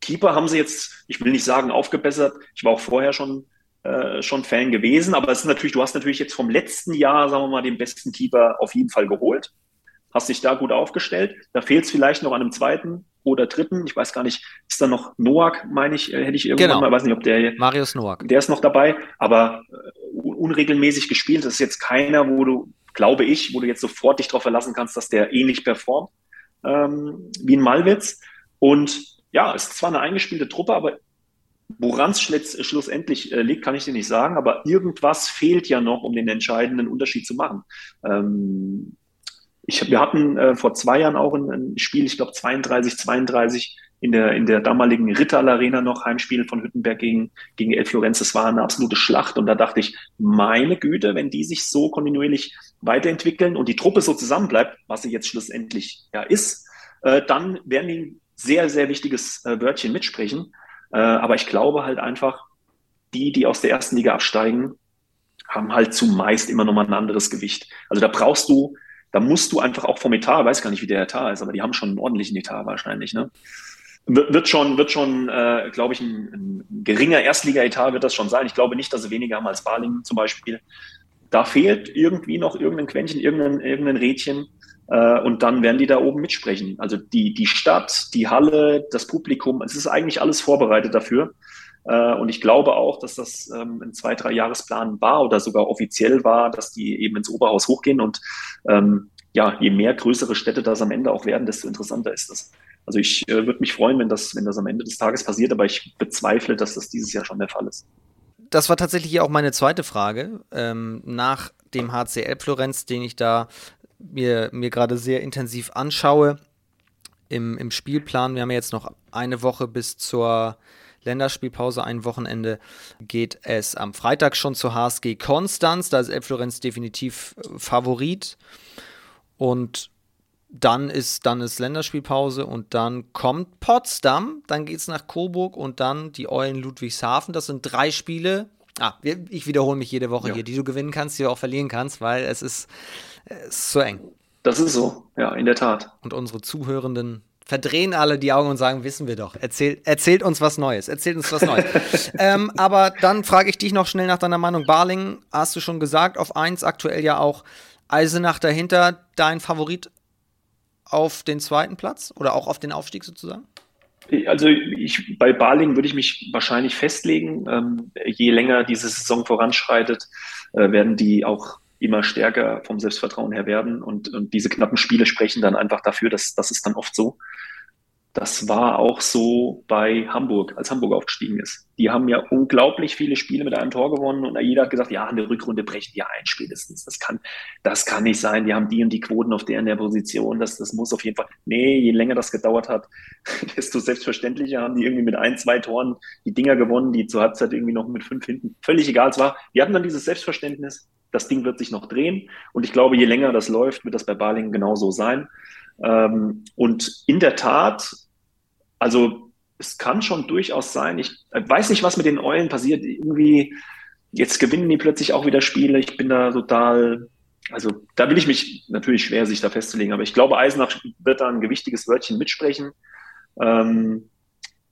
Keeper haben sie jetzt, ich will nicht sagen aufgebessert, ich war auch vorher schon äh, schon Fan gewesen. Aber es ist natürlich, du hast natürlich jetzt vom letzten Jahr, sagen wir mal, den besten Keeper auf jeden Fall geholt. Hast dich da gut aufgestellt. Da fehlt es vielleicht noch an einem zweiten oder dritten. Ich weiß gar nicht, ist da noch Noak, meine ich, äh, hätte ich irgendwann genau. mal, weiß nicht, ob der Marius Noak. Der ist noch dabei, aber äh, unregelmäßig gespielt. Das ist jetzt keiner, wo du, glaube ich, wo du jetzt sofort dich darauf verlassen kannst, dass der ähnlich performt ähm, wie ein Malwitz. Und ja, es ist zwar eine eingespielte Truppe, aber Woran es schlussendlich äh, liegt, kann ich dir nicht sagen, aber irgendwas fehlt ja noch, um den entscheidenden Unterschied zu machen. Ähm, ich, wir hatten äh, vor zwei Jahren auch ein, ein Spiel, ich glaube 32, 32 in der, in der damaligen Rittal Arena noch Heimspiel von Hüttenberg gegen, gegen El Florenz. Das war eine absolute Schlacht und da dachte ich, meine Güte, wenn die sich so kontinuierlich weiterentwickeln und die Truppe so zusammenbleibt, was sie jetzt schlussendlich ja ist, äh, dann werden die ein sehr, sehr wichtiges äh, Wörtchen mitsprechen. Äh, aber ich glaube halt einfach, die, die aus der ersten Liga absteigen, haben halt zumeist immer noch mal ein anderes Gewicht. Also da brauchst du, da musst du einfach auch vom Etat, weiß gar nicht, wie der Etat ist, aber die haben schon einen ordentlichen Etat wahrscheinlich, ne? Wird schon, wird schon, äh, glaube ich, ein, ein geringer Erstliga-Etat wird das schon sein. Ich glaube nicht, dass sie weniger haben als Balingen zum Beispiel. Da fehlt irgendwie noch irgendein Quäntchen, irgendein, irgendein Rädchen. Äh, und dann werden die da oben mitsprechen. Also die, die Stadt, die Halle, das Publikum, es ist eigentlich alles vorbereitet dafür. Äh, und ich glaube auch, dass das ähm, ein zwei, drei Jahresplan war oder sogar offiziell war, dass die eben ins Oberhaus hochgehen. Und ähm, ja, je mehr größere Städte das am Ende auch werden, desto interessanter ist das. Also ich äh, würde mich freuen, wenn das, wenn das am Ende des Tages passiert, aber ich bezweifle, dass das dieses Jahr schon der Fall ist. Das war tatsächlich auch meine zweite Frage. Ähm, nach dem HCL Florenz, den ich da mir, mir gerade sehr intensiv anschaue im, im Spielplan. Wir haben ja jetzt noch eine Woche bis zur Länderspielpause, ein Wochenende geht es am Freitag schon zur HSG Konstanz. Da ist Elf Florenz definitiv äh, Favorit. Und dann ist, dann ist Länderspielpause und dann kommt Potsdam, dann geht es nach Coburg und dann die Eulen Ludwigshafen. Das sind drei Spiele. Ah, ich wiederhole mich jede Woche ja. hier, die du gewinnen kannst, die du auch verlieren kannst, weil es ist ist so eng. Das ist so, ja, in der Tat. Und unsere Zuhörenden verdrehen alle die Augen und sagen, wissen wir doch. Erzähl, erzählt uns was Neues. Erzählt uns was Neues. ähm, aber dann frage ich dich noch schnell nach deiner Meinung. Barling, hast du schon gesagt, auf 1 aktuell ja auch Eisenach dahinter. Dein Favorit auf den zweiten Platz oder auch auf den Aufstieg sozusagen? Also ich, bei Baling würde ich mich wahrscheinlich festlegen. Ähm, je länger diese Saison voranschreitet, äh, werden die auch immer stärker vom Selbstvertrauen her werden. Und, und diese knappen Spiele sprechen dann einfach dafür, dass das ist dann oft so. Das war auch so bei Hamburg, als Hamburg aufgestiegen ist. Die haben ja unglaublich viele Spiele mit einem Tor gewonnen und jeder hat gesagt, ja, in der Rückrunde brechen die ein spätestens. Das kann, das kann nicht sein. Die haben die und die Quoten auf der in der Position. Das, das muss auf jeden Fall. Nee, je länger das gedauert hat, desto selbstverständlicher haben die irgendwie mit ein, zwei Toren die Dinger gewonnen, die zur Halbzeit irgendwie noch mit fünf hinten. Völlig egal. Es war, die hatten dann dieses Selbstverständnis. Das Ding wird sich noch drehen. Und ich glaube, je länger das läuft, wird das bei Balingen genauso sein. Ähm, und in der Tat, also es kann schon durchaus sein, ich weiß nicht, was mit den Eulen passiert. Irgendwie, jetzt gewinnen die plötzlich auch wieder Spiele. Ich bin da total, also da will ich mich natürlich schwer, sich da festzulegen, aber ich glaube, Eisenach wird da ein gewichtiges Wörtchen mitsprechen. Ähm,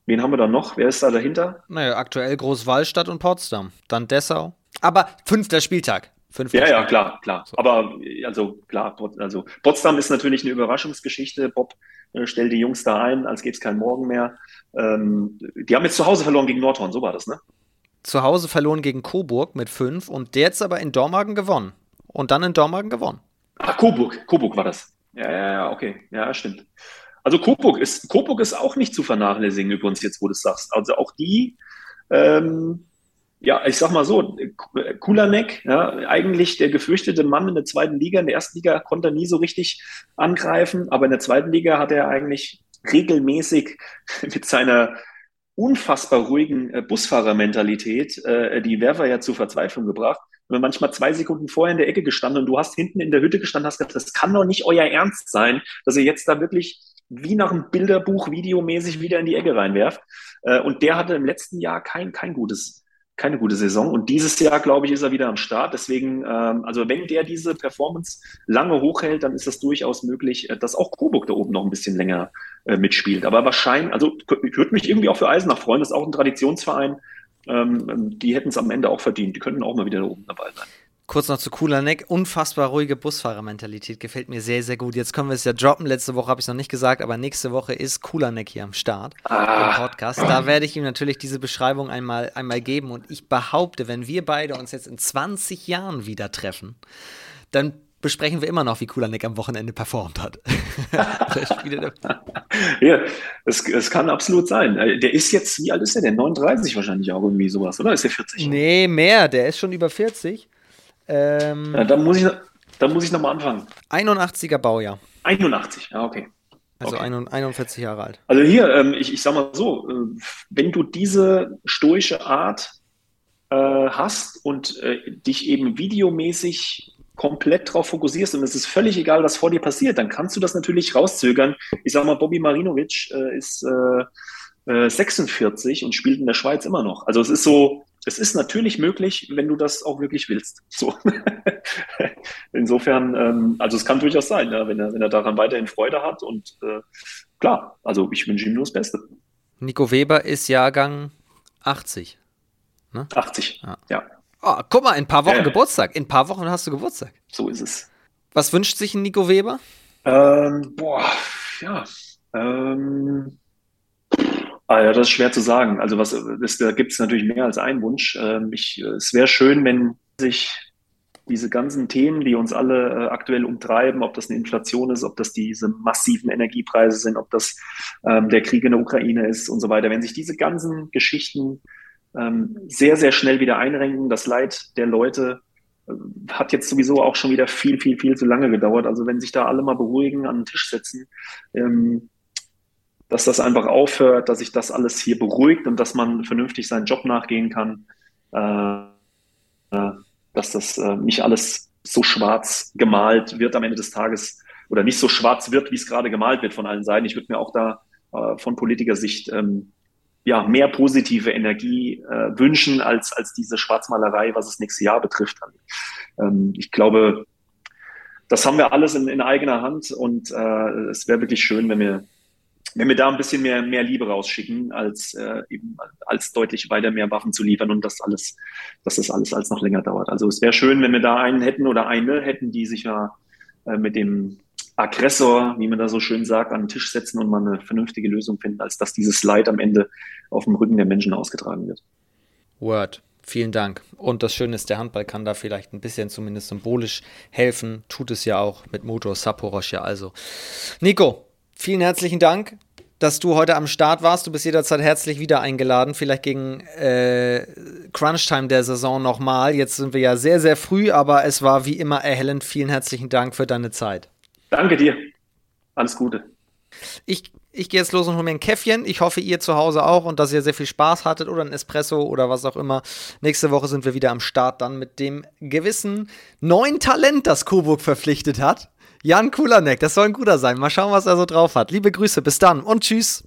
wen haben wir da noch? Wer ist da dahinter? Naja, aktuell Großwallstadt und Potsdam. Dann Dessau. Aber fünfter Spieltag. Fünfter ja, ja, klar, klar. So. Aber also klar, also Potsdam ist natürlich eine Überraschungsgeschichte. Bob äh, stellt die Jungs da ein, als gäbe es keinen Morgen mehr. Ähm, die haben jetzt zu Hause verloren gegen Nordhorn, so war das, ne? Zu Hause verloren gegen Coburg mit fünf und jetzt aber in Dormagen gewonnen. Und dann in Dormagen gewonnen. Ach, Coburg, Coburg war das. Ja, ja, ja, okay. Ja, stimmt. Also Coburg ist, Coburg ist auch nicht zu vernachlässigen, übrigens, jetzt, wo du es sagst. Also auch die, ähm, ja, ich sag mal so, Kulanek, ja, eigentlich der gefürchtete Mann in der zweiten Liga. In der ersten Liga konnte er nie so richtig angreifen, aber in der zweiten Liga hat er eigentlich regelmäßig mit seiner unfassbar ruhigen äh, Busfahrermentalität äh, die Werfer ja zur Verzweiflung gebracht. Und manchmal zwei Sekunden vorher in der Ecke gestanden und du hast hinten in der Hütte gestanden, hast gesagt, das kann doch nicht euer Ernst sein, dass ihr jetzt da wirklich wie nach einem Bilderbuch videomäßig wieder in die Ecke reinwerft. Äh, und der hatte im letzten Jahr kein, kein gutes keine gute Saison. Und dieses Jahr, glaube ich, ist er wieder am Start. Deswegen, ähm, also wenn der diese Performance lange hochhält, dann ist das durchaus möglich, äh, dass auch Coburg da oben noch ein bisschen länger äh, mitspielt. Aber wahrscheinlich, also ich würde mich irgendwie auch für Eisenach freuen, das ist auch ein Traditionsverein. Ähm, die hätten es am Ende auch verdient. Die könnten auch mal wieder da oben dabei sein. Kurz noch zu Neck. Unfassbar ruhige Busfahrermentalität. Gefällt mir sehr, sehr gut. Jetzt können wir es ja droppen. Letzte Woche habe ich es noch nicht gesagt, aber nächste Woche ist Neck hier am Start ah. im Podcast. Da werde ich ihm natürlich diese Beschreibung einmal, einmal geben. Und ich behaupte, wenn wir beide uns jetzt in 20 Jahren wieder treffen, dann besprechen wir immer noch, wie Neck am Wochenende performt hat. ja, es, es kann absolut sein. Äh, der ist jetzt, wie alt ist der denn? 39 wahrscheinlich auch irgendwie sowas, oder? Ist der 40? Nee, mehr. Der ist schon über 40. Ähm, ja, dann muss ich, dann muss ich nochmal anfangen. 81er Baujahr. 81, ja, okay. Also okay. 41 Jahre alt. Also hier, ähm, ich, ich sag mal so, äh, wenn du diese stoische Art äh, hast und äh, dich eben videomäßig komplett darauf fokussierst und es ist völlig egal, was vor dir passiert, dann kannst du das natürlich rauszögern. Ich sag mal, Bobby Marinovic äh, ist 46 äh, und spielt in der Schweiz immer noch. Also es ist so, es ist natürlich möglich, wenn du das auch wirklich willst. So. Insofern, ähm, also es kann durchaus sein, ja, wenn, er, wenn er daran weiterhin Freude hat und äh, klar, also ich wünsche ihm nur das Beste. Nico Weber ist Jahrgang 80. Ne? 80, ja. ja. Oh, guck mal, in ein paar Wochen ja. Geburtstag. In ein paar Wochen hast du Geburtstag. So ist es. Was wünscht sich ein Nico Weber? Ähm, boah, ja. Ähm, Ah, ja, das ist schwer zu sagen. Also was, das, da gibt es natürlich mehr als einen Wunsch. Ähm, ich, es wäre schön, wenn sich diese ganzen Themen, die uns alle äh, aktuell umtreiben, ob das eine Inflation ist, ob das diese massiven Energiepreise sind, ob das ähm, der Krieg in der Ukraine ist und so weiter, wenn sich diese ganzen Geschichten ähm, sehr, sehr schnell wieder einrenken, das Leid der Leute äh, hat jetzt sowieso auch schon wieder viel, viel, viel zu lange gedauert. Also wenn sich da alle mal beruhigen, an den Tisch setzen, ähm, dass das einfach aufhört, dass sich das alles hier beruhigt und dass man vernünftig seinen Job nachgehen kann, äh, äh, dass das äh, nicht alles so schwarz gemalt wird am Ende des Tages oder nicht so schwarz wird, wie es gerade gemalt wird von allen Seiten. Ich würde mir auch da äh, von Politikersicht ähm, ja, mehr positive Energie äh, wünschen als, als diese Schwarzmalerei, was das nächste Jahr betrifft. Ähm, ich glaube, das haben wir alles in, in eigener Hand und äh, es wäre wirklich schön, wenn wir wenn wir da ein bisschen mehr, mehr Liebe rausschicken, als äh, eben als deutlich weiter mehr Waffen zu liefern und das alles, dass das alles als noch länger dauert. Also es wäre schön, wenn wir da einen hätten oder eine hätten, die sich ja äh, mit dem Aggressor, wie man da so schön sagt, an den Tisch setzen und mal eine vernünftige Lösung finden, als dass dieses Leid am Ende auf dem Rücken der Menschen ausgetragen wird. Word. Vielen Dank. Und das Schöne ist, der Handball kann da vielleicht ein bisschen zumindest symbolisch helfen. Tut es ja auch mit Motor Saporosch ja also. Nico, vielen herzlichen Dank, dass du heute am Start warst. Du bist jederzeit herzlich wieder eingeladen. Vielleicht gegen äh, Crunchtime der Saison nochmal. Jetzt sind wir ja sehr, sehr früh, aber es war wie immer erhellend. Vielen herzlichen Dank für deine Zeit. Danke dir. Alles Gute. Ich ich gehe jetzt los und hole mir ein Käffchen. Ich hoffe, ihr zu Hause auch und dass ihr sehr viel Spaß hattet oder ein Espresso oder was auch immer. Nächste Woche sind wir wieder am Start dann mit dem gewissen neuen Talent, das Coburg verpflichtet hat. Jan Kulanek, das soll ein guter sein. Mal schauen, was er so drauf hat. Liebe Grüße, bis dann und tschüss.